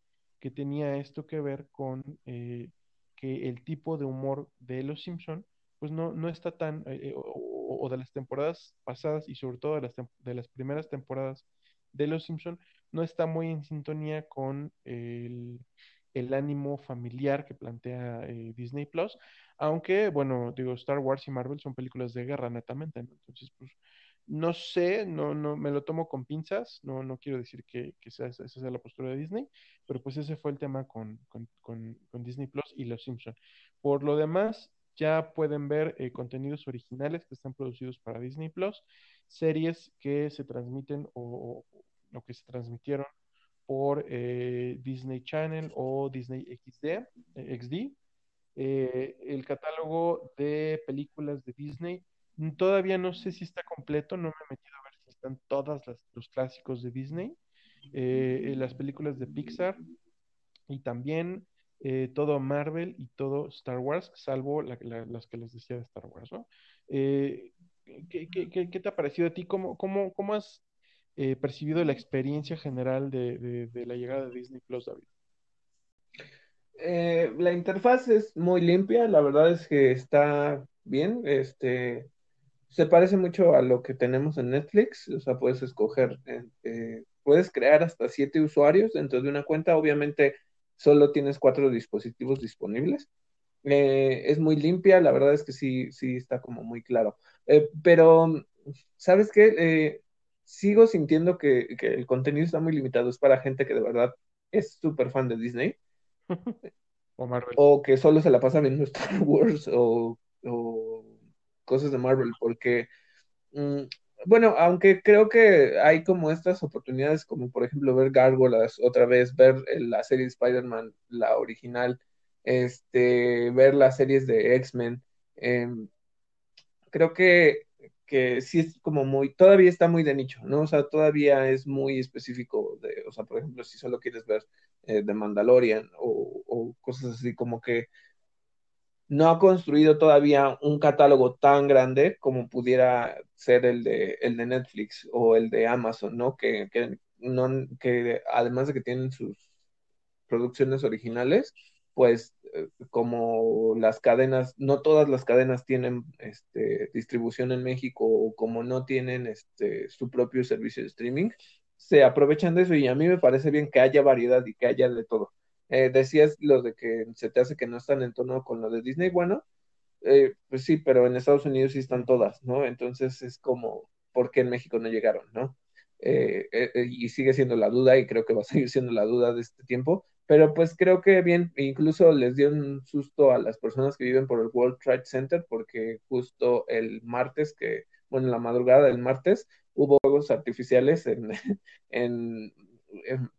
que tenía esto que ver con eh, que el tipo de humor de Los Simpson pues no, no está tan, o, de las temporadas pasadas y sobre todo de las, de las primeras temporadas de Los Simpson, no está muy en sintonía con el, ánimo familiar que plantea eh, Disney Plus, aunque, bueno, digo, Star Wars y Marvel son películas de guerra netamente, Entonces, pues, no sé, no, no, me lo tomo con pinzas, no, no quiero decir que, sea, esa sea la postura de Disney, pero pues ese fue el tema con, Disney Plus y Los Simpson. Por lo demás, ya pueden ver eh, contenidos originales que están producidos para Disney Plus, series que se transmiten o, lo que se transmitieron por eh, Disney Channel o Disney XD, eh, XD. Eh, el catálogo de películas de Disney todavía no sé si está completo, no me he metido a ver si están todas los clásicos de Disney, las películas de Pixar y también todo Marvel y todo Star Wars, salvo las que les decía de Star Wars, ¿no? ¿qué, te ha parecido a ti? ¿Cómo, cómo, cómo has eh, percibido la experiencia general de, la llegada de Disney Plus, David? Eh, la interfaz es muy limpia, la verdad es que está bien, este, se parece mucho a lo que tenemos en Netflix, o sea, puedes escoger, eh, puedes crear hasta siete usuarios dentro de una cuenta, obviamente solo tienes cuatro dispositivos disponibles. es muy limpia, la verdad es que sí, sí está como muy claro. pero, ¿sabes qué? Sigo sintiendo que, el contenido está muy limitado. Es para gente que de verdad es súper fan de Disney. o Marvel. O que solo se la pasa viendo Star Wars o, cosas de Marvel. Porque, mm, bueno, aunque creo que hay como estas oportunidades, como por ejemplo ver Gárgolas otra vez, ver la serie de Spider-Man, la original, este, ver las series de X-Men. Em, creo que que sí es como muy, todavía está muy de nicho, ¿no? O sea, todavía es muy específico de, o sea, por ejemplo, si solo quieres ver eh, The Mandalorian o, cosas así, como que no ha construido todavía un catálogo tan grande como pudiera ser el de, el de Netflix o el de Amazon, ¿no? Que, que, no, que además de que tienen sus producciones originales, pues eh, como las cadenas, no todas las cadenas tienen este, distribución en México o como no tienen este, su propio servicio de streaming, se aprovechan de eso y a mí me parece bien que haya variedad y que haya de todo. Eh, decías lo de que se te hace que no están en tono con lo de Disney, bueno, eh, pues sí, pero en Estados Unidos sí están todas, ¿no? Entonces es como, ¿por qué en México no llegaron, no? y sigue siendo la duda y creo que va a seguir siendo la duda de este tiempo, pero pues creo que bien, incluso les dio un susto a las personas que viven por el World Trade Center porque justo el martes, que, bueno, la madrugada del martes, hubo fuegos artificiales en, en,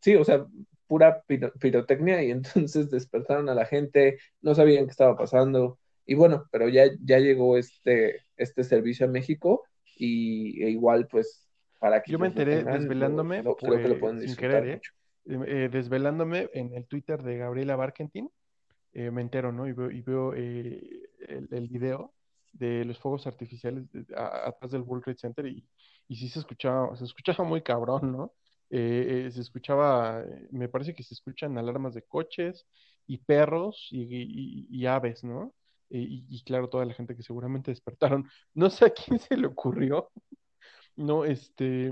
sí, o sea, pura pirotecnia y entonces despertaron a la gente, no sabían qué estaba pasando y bueno, pero ya, ya llegó este, este servicio a México y e igual pues para que... Yo me enteré desvelándome, creo que lo pueden disfrutar ¿eh? mucho. Eh, desvelándome en el Twitter de Gabriela Barkentin, eh, me entero, ¿no? Y veo, y veo eh, el, video de los fuegos artificiales atrás del World Trade Center y, y sí se escuchaba, se escuchaba muy cabrón, ¿no? se escuchaba, me parece que se escuchan alarmas de coches y perros y, aves, ¿no? Y, y, claro, toda la gente que seguramente despertaron. No sé a quién se le ocurrió, ¿no? Este,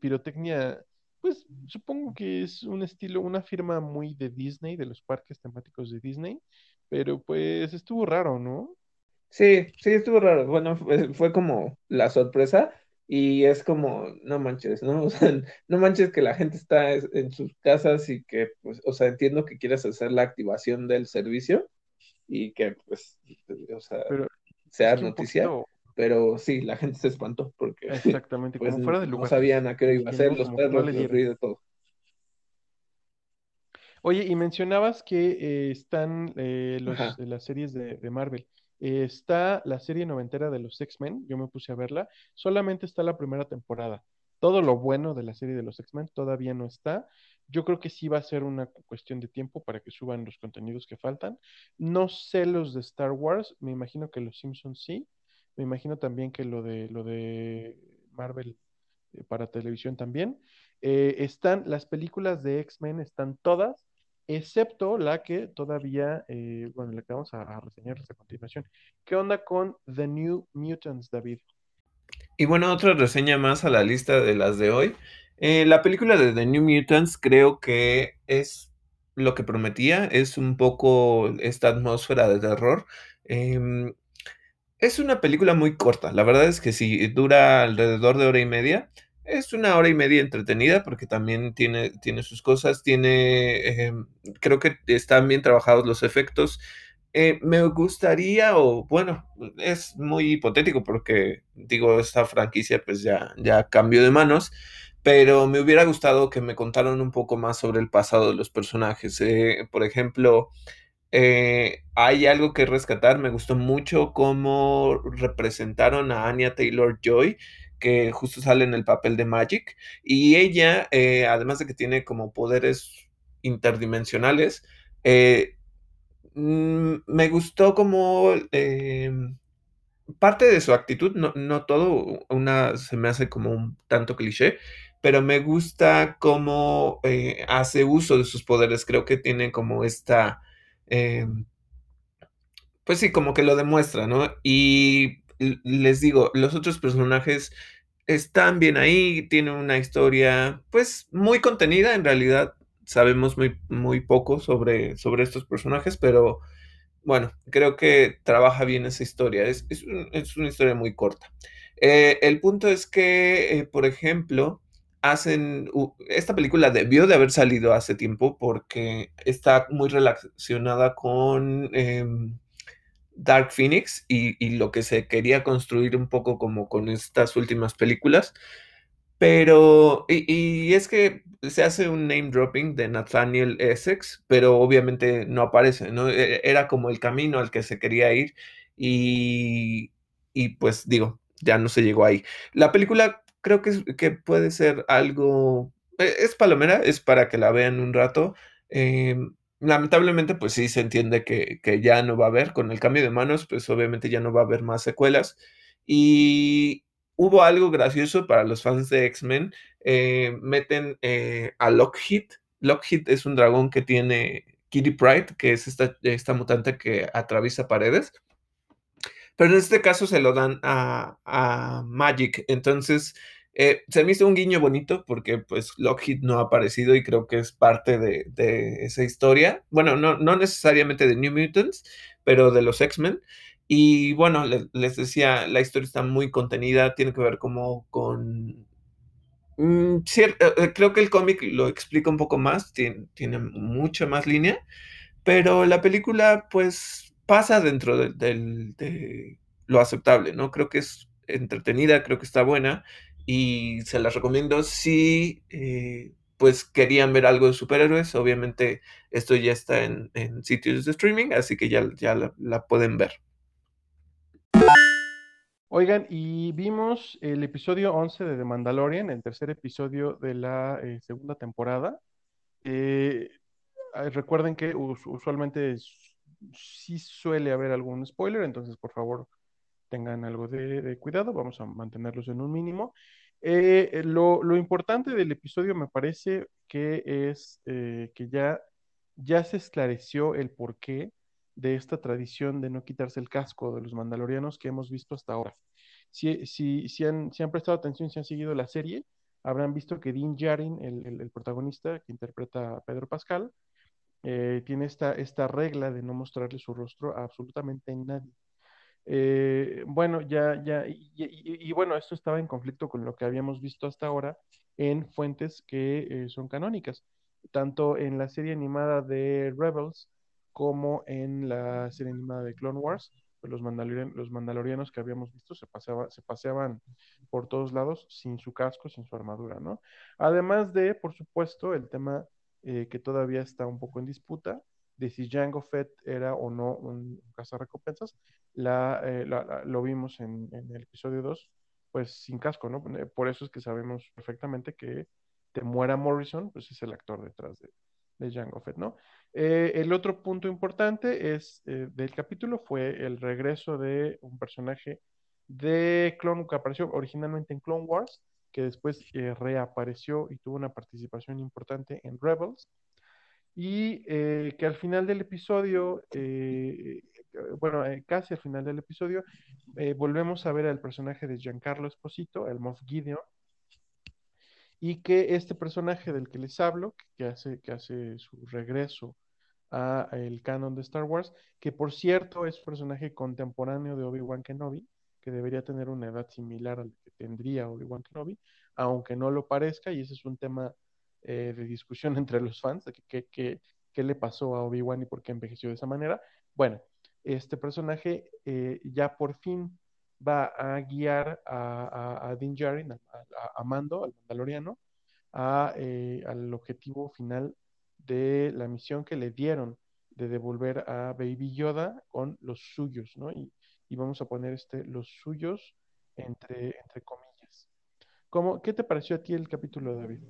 pirotecnia pues supongo que es un estilo, una firma muy de Disney, de los parques temáticos de Disney, pero pues estuvo raro, ¿no? Sí, sí, estuvo raro. Bueno, fue, como la sorpresa y es como, no manches, ¿no? O sea, no manches que la gente está en sus casas y que, pues, o sea, entiendo que quieras hacer la activación del servicio y que, pues, o sea, sea noticia. Pero sí, la gente se espantó porque Exactamente, pues, como fuera de lugar. No sabían a qué hora iba a ser, los perros, el ruido, todo. Oye, y mencionabas que eh, están eh, los, las series de, Marvel. está la serie noventera de los X-Men, yo me puse a verla. Solamente está la primera temporada. Todo lo bueno de la serie de los X-Men todavía no está. Yo creo que sí va a ser una cuestión de tiempo para que suban los contenidos que faltan. No sé los de Star Wars, me imagino que los Simpsons sí. Me imagino también que lo de lo de Marvel eh, para televisión también. Eh, están las películas de X-Men, están todas, excepto la que todavía, eh, bueno, la que vamos a, reseñar a continuación. ¿Qué onda con The New Mutants, David? Y bueno, otra reseña más a la lista de las de hoy. la película de The New Mutants creo que es lo que prometía, es un poco esta atmósfera de terror. Em, es una película muy corta, la verdad es que si dura alrededor de hora y media. Es una hora y media entretenida porque también tiene, tiene sus cosas, tiene, em, creo que están bien trabajados los efectos. Eh, me gustaría, o bueno, es muy hipotético porque digo, esta franquicia pues ya, ya cambió de manos, pero me hubiera gustado que me contaran un poco más sobre el pasado de los personajes. Eh, por ejemplo, eh, hay algo que rescatar, me gustó mucho cómo representaron a Anya Taylor Joy, que justo sale en el papel de Magic, y ella, eh, además de que tiene como poderes interdimensionales, eh, mm, me gustó como parte de su actitud, no, no todo, una se me hace como un tanto cliché, pero me gusta cómo hace uso de sus poderes. Creo que tiene como esta, eh, pues sí, como que lo demuestra, ¿no? Y les digo, los otros personajes están bien ahí, tienen una historia, pues muy contenida en realidad. Sabemos muy, muy poco sobre, sobre estos personajes, pero bueno, creo que trabaja bien esa historia. Es, es, es una historia muy corta. Eh, el punto es que, eh, por ejemplo, hacen. Esta película debió de haber salido hace tiempo porque está muy relacionada con eh, Dark Phoenix y, y, lo que se quería construir un poco como con estas últimas películas. Pero, y, y, es que se hace un name dropping de Nathaniel Essex, pero obviamente no aparece, ¿no? E, era como el camino al que se quería ir y, y pues digo, ya no se llegó ahí. La película creo que, que puede ser algo, e, es palomera, es para que la vean un rato. Eh, lamentablemente, pues sí se entiende que, que, ya no va a haber, con el cambio de manos, pues obviamente ya no va a haber más secuelas. Y hubo algo gracioso para los fans de X-Men. Eh, meten eh, a Lockheed. Lockheed es un dragón que tiene Kitty Pride, que es esta, esta mutante que atraviesa paredes. Pero en este caso se lo dan a, a Magic. Entonces, eh, se me hizo un guiño bonito porque pues Lockheed no ha aparecido y creo que es parte de, de esa historia. Bueno, no, no, necesariamente de New Mutants, pero de los X-Men. Y bueno, les, decía, la historia está muy contenida, tiene que ver como con... Mm, cierto, creo que el cómic lo explica un poco más, tiene, tiene mucha más línea, pero la película pues pasa dentro de, lo aceptable, ¿no? Creo que es entretenida, creo que está buena y se las recomiendo si eh, pues querían ver algo de superhéroes. Obviamente esto ya está en, sitios de streaming, así que ya, ya la, pueden ver. Oigan, y vimos el episodio 11 de The Mandalorian, el tercer episodio de la eh, segunda temporada. Eh, recuerden que us usualmente sí suele haber algún spoiler, entonces por favor tengan algo de, cuidado, vamos a mantenerlos en un mínimo. Eh, lo, lo, importante del episodio me parece que es eh, que ya, se esclareció el porqué de esta tradición de no quitarse el casco de los mandalorianos que hemos visto hasta ahora. Si, si, han, prestado atención, si han seguido la serie, habrán visto que Dean Jarin, el, el, el protagonista que interpreta a Pedro Pascal, eh, tiene esta, esta regla de no mostrarle su rostro a absolutamente nadie. Eh, bueno, ya, ya, y, bueno, esto estaba en conflicto con lo que habíamos visto hasta ahora en fuentes que eh, son canónicas, tanto en la serie animada de Rebels como en la serie animada de Clone Wars. Pues los, los mandalorianos que habíamos visto se, paseaba, se paseaban por todos lados sin su casco, sin su armadura, ¿no? Además de, por supuesto, el tema eh, que todavía está un poco en disputa, de si Jango Fett era o no un cazarrecompensas, la, eh, la, lo vimos en, el episodio 2, pues sin casco, ¿no? Eh, por eso es que sabemos perfectamente que Temuera Morrison, pues es el actor detrás de, de Jango Fett, ¿no? Eh, el otro punto importante es eh, del capítulo fue el regreso de un personaje de Clone que apareció originalmente en Clone Wars, que después eh, reapareció y tuvo una participación importante en Rebels, y eh, que al final del episodio, eh, bueno, casi al final del episodio, volvemos a ver al personaje de Giancarlo Esposito, el Moff Gideon, y que este personaje del que les hablo, que hace, que hace su regreso a el canon de Star Wars, que por cierto es un personaje contemporáneo de Obi-Wan Kenobi, que debería tener una edad similar a la que tendría Obi-Wan Kenobi, aunque no lo parezca, y ese es un tema eh, de discusión entre los fans de qué que, le pasó a Obi-Wan y por qué envejeció de esa manera. Bueno, este personaje eh, ya por fin va a guiar a, a, a Din Djarin, a, Mando, al Mandaloriano, a, eh, al objetivo final de la misión que le dieron de devolver a Baby Yoda con los suyos, ¿no? Y vamos a poner este, los suyos entre, entre comillas. ¿Cómo, ¿Qué te pareció a ti el capítulo, David?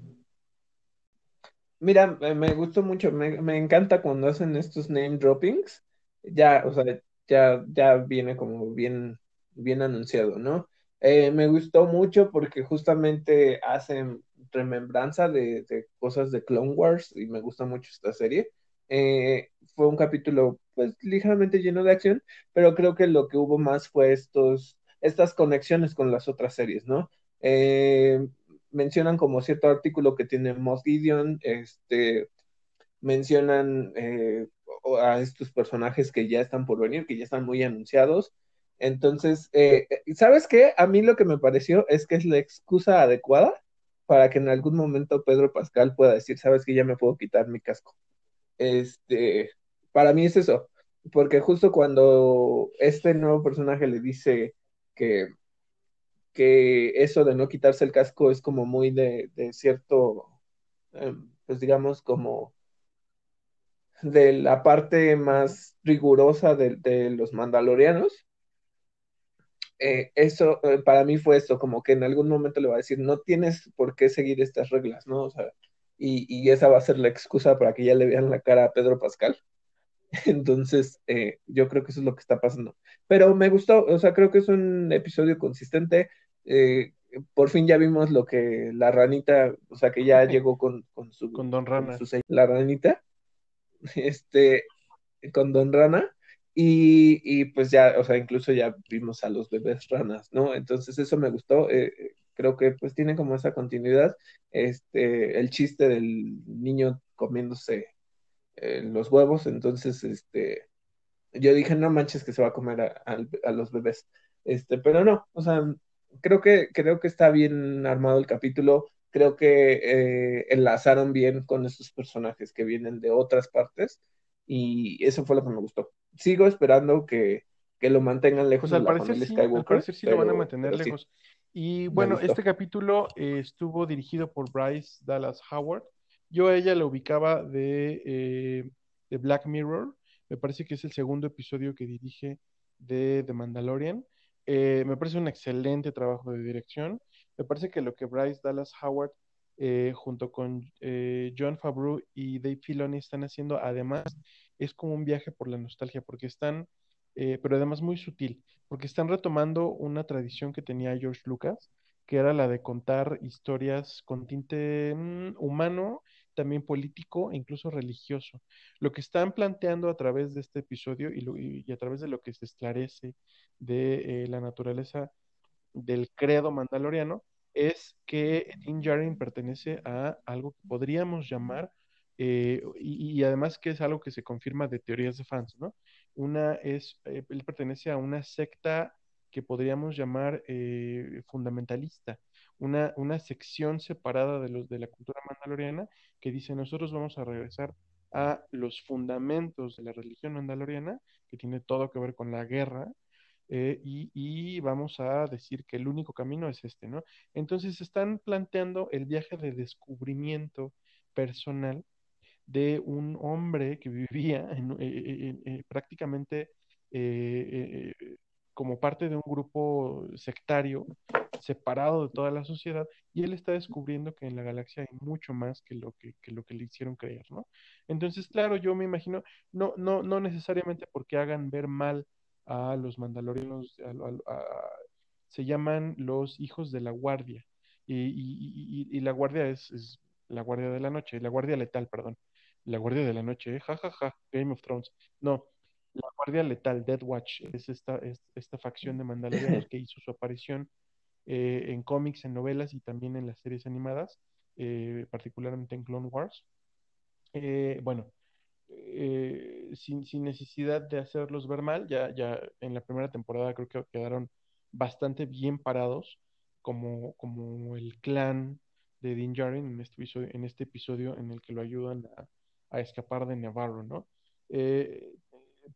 Mira, me gustó mucho, me, me, encanta cuando hacen estos name droppings, ya, o sea, ya, ya viene como bien, bien anunciado, ¿no? Eh, me gustó mucho porque justamente hacen remembranza de, cosas de Clone Wars y me gusta mucho esta serie. Eh, fue un capítulo pues ligeramente lleno de acción, pero creo que lo que hubo más fue estos, estas conexiones con las otras series, ¿no? Eh, mencionan como cierto artículo que tiene Moss Gideon, este, mencionan eh, a estos personajes que ya están por venir, que ya están muy anunciados. Entonces, eh, ¿sabes qué? A mí lo que me pareció es que es la excusa adecuada para que en algún momento Pedro Pascal pueda decir, sabes que ya me puedo quitar mi casco. Este, para mí es eso, porque justo cuando este nuevo personaje le dice que, que eso de no quitarse el casco es como muy de, cierto, em, pues digamos, como de la parte más rigurosa de, los mandalorianos. Eh, eso eh, para mí fue esto, como que en algún momento le va a decir, no tienes por qué seguir estas reglas, ¿no? O sea, y, esa va a ser la excusa para que ya le vean la cara a Pedro Pascal. Entonces, eh, yo creo que eso es lo que está pasando. Pero me gustó, o sea, creo que es un episodio consistente. por fin ya vimos lo que la ranita, o sea, que ya llegó con, su... Con Don Rana. la ranita este, con Don Rana. Y, pues ya, o sea, incluso ya vimos a los bebés ranas, ¿no? Entonces eso me gustó. Eh, eh, creo que pues tiene como esa continuidad. Este, el chiste del niño comiéndose eh, los huevos. Entonces, este, yo dije, no manches que se va a comer a, los bebés. Este, pero no, o sea, creo que, creo que está bien armado el capítulo creo que eh, enlazaron bien con estos personajes que vienen de otras partes y eso fue lo que me gustó. Sigo esperando que, lo mantengan lejos pues de la familia Skywalker. Al parecer sí lo van a mantener lejos. Y bueno, este capítulo eh, estuvo dirigido por Bryce Dallas Howard. Yo a ella la ubicaba de, eh, de Black Mirror. Me parece que es el segundo episodio que dirige de The Mandalorian. me parece un excelente trabajo de dirección. Me parece que lo que Bryce Dallas Howard eh, junto con eh, John Favreau y Dave Filoni están haciendo, además, es como un viaje por la nostalgia, porque están, eh, pero además muy sutil, porque están retomando una tradición que tenía George Lucas, que era la de contar historias con tinte mm, humano, también político e incluso religioso. Lo que están planteando a través de este episodio y, y a través de lo que se esclarece de la naturaleza del credo mandaloriano es que Din Djarin pertenece a algo que podríamos llamar, eh, y, además que es algo que se confirma de teorías de fans, ¿no? Una es, eh, él pertenece a una secta que podríamos llamar eh, fundamentalista, una, una sección separada de los de la cultura mandaloriana que dice nosotros vamos a regresar a los fundamentos de la religión mandaloriana, que tiene todo que ver con la guerra, eh, y, vamos a decir que el único camino es este, ¿no? Entonces están planteando el viaje de descubrimiento personal de un hombre que vivía en, eh, eh, prácticamente como parte de un grupo sectario separado de toda la sociedad y él está descubriendo que en la galaxia hay mucho más que lo que, lo que le hicieron creer, ¿no? Entonces, claro, yo me imagino, no, no, no necesariamente porque hagan ver mal a los mandalorianos, se llaman los hijos de la guardia. Y, la guardia es, la guardia de la noche, la guardia letal, perdón. La guardia de la noche, ja, ja, ja, Game of Thrones. No, la guardia letal, Dead Watch, es esta, esta facción de mandalorianos que hizo su aparición eh, en cómics, en novelas y también en las series animadas, eh, particularmente en Clone Wars. Eh, bueno, eh, sin, necesidad de hacerlos ver mal. Ya, ya en la primera temporada creo que quedaron bastante bien parados como, como el clan de Din Djarin en este episodio en, este episodio en el que lo ayudan a, escapar de Navarro, ¿no? Eh,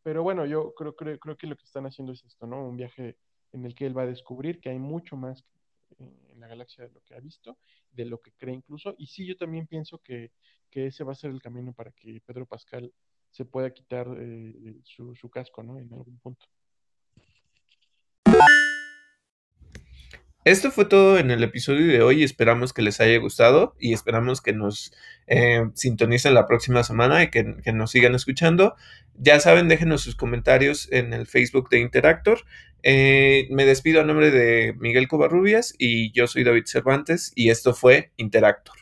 pero bueno, yo creo, creo, creo que lo que están haciendo es esto, ¿no? Un viaje en el que él va a descubrir que hay mucho más en la galaxia de lo que ha visto, de lo que cree incluso. Y sí, yo también pienso que que ese va a ser el camino para que Pedro Pascal se pueda quitar eh, su, casco, ¿no? En algún punto. Esto fue todo en el episodio de hoy. Esperamos que les haya gustado y esperamos que nos eh, sintonicen la próxima semana y que, nos sigan escuchando. Ya saben, déjenos sus comentarios en el Facebook de Interactor. Eh, me despido a nombre de Miguel Covarrubias y yo soy David Cervantes y esto fue Interactor.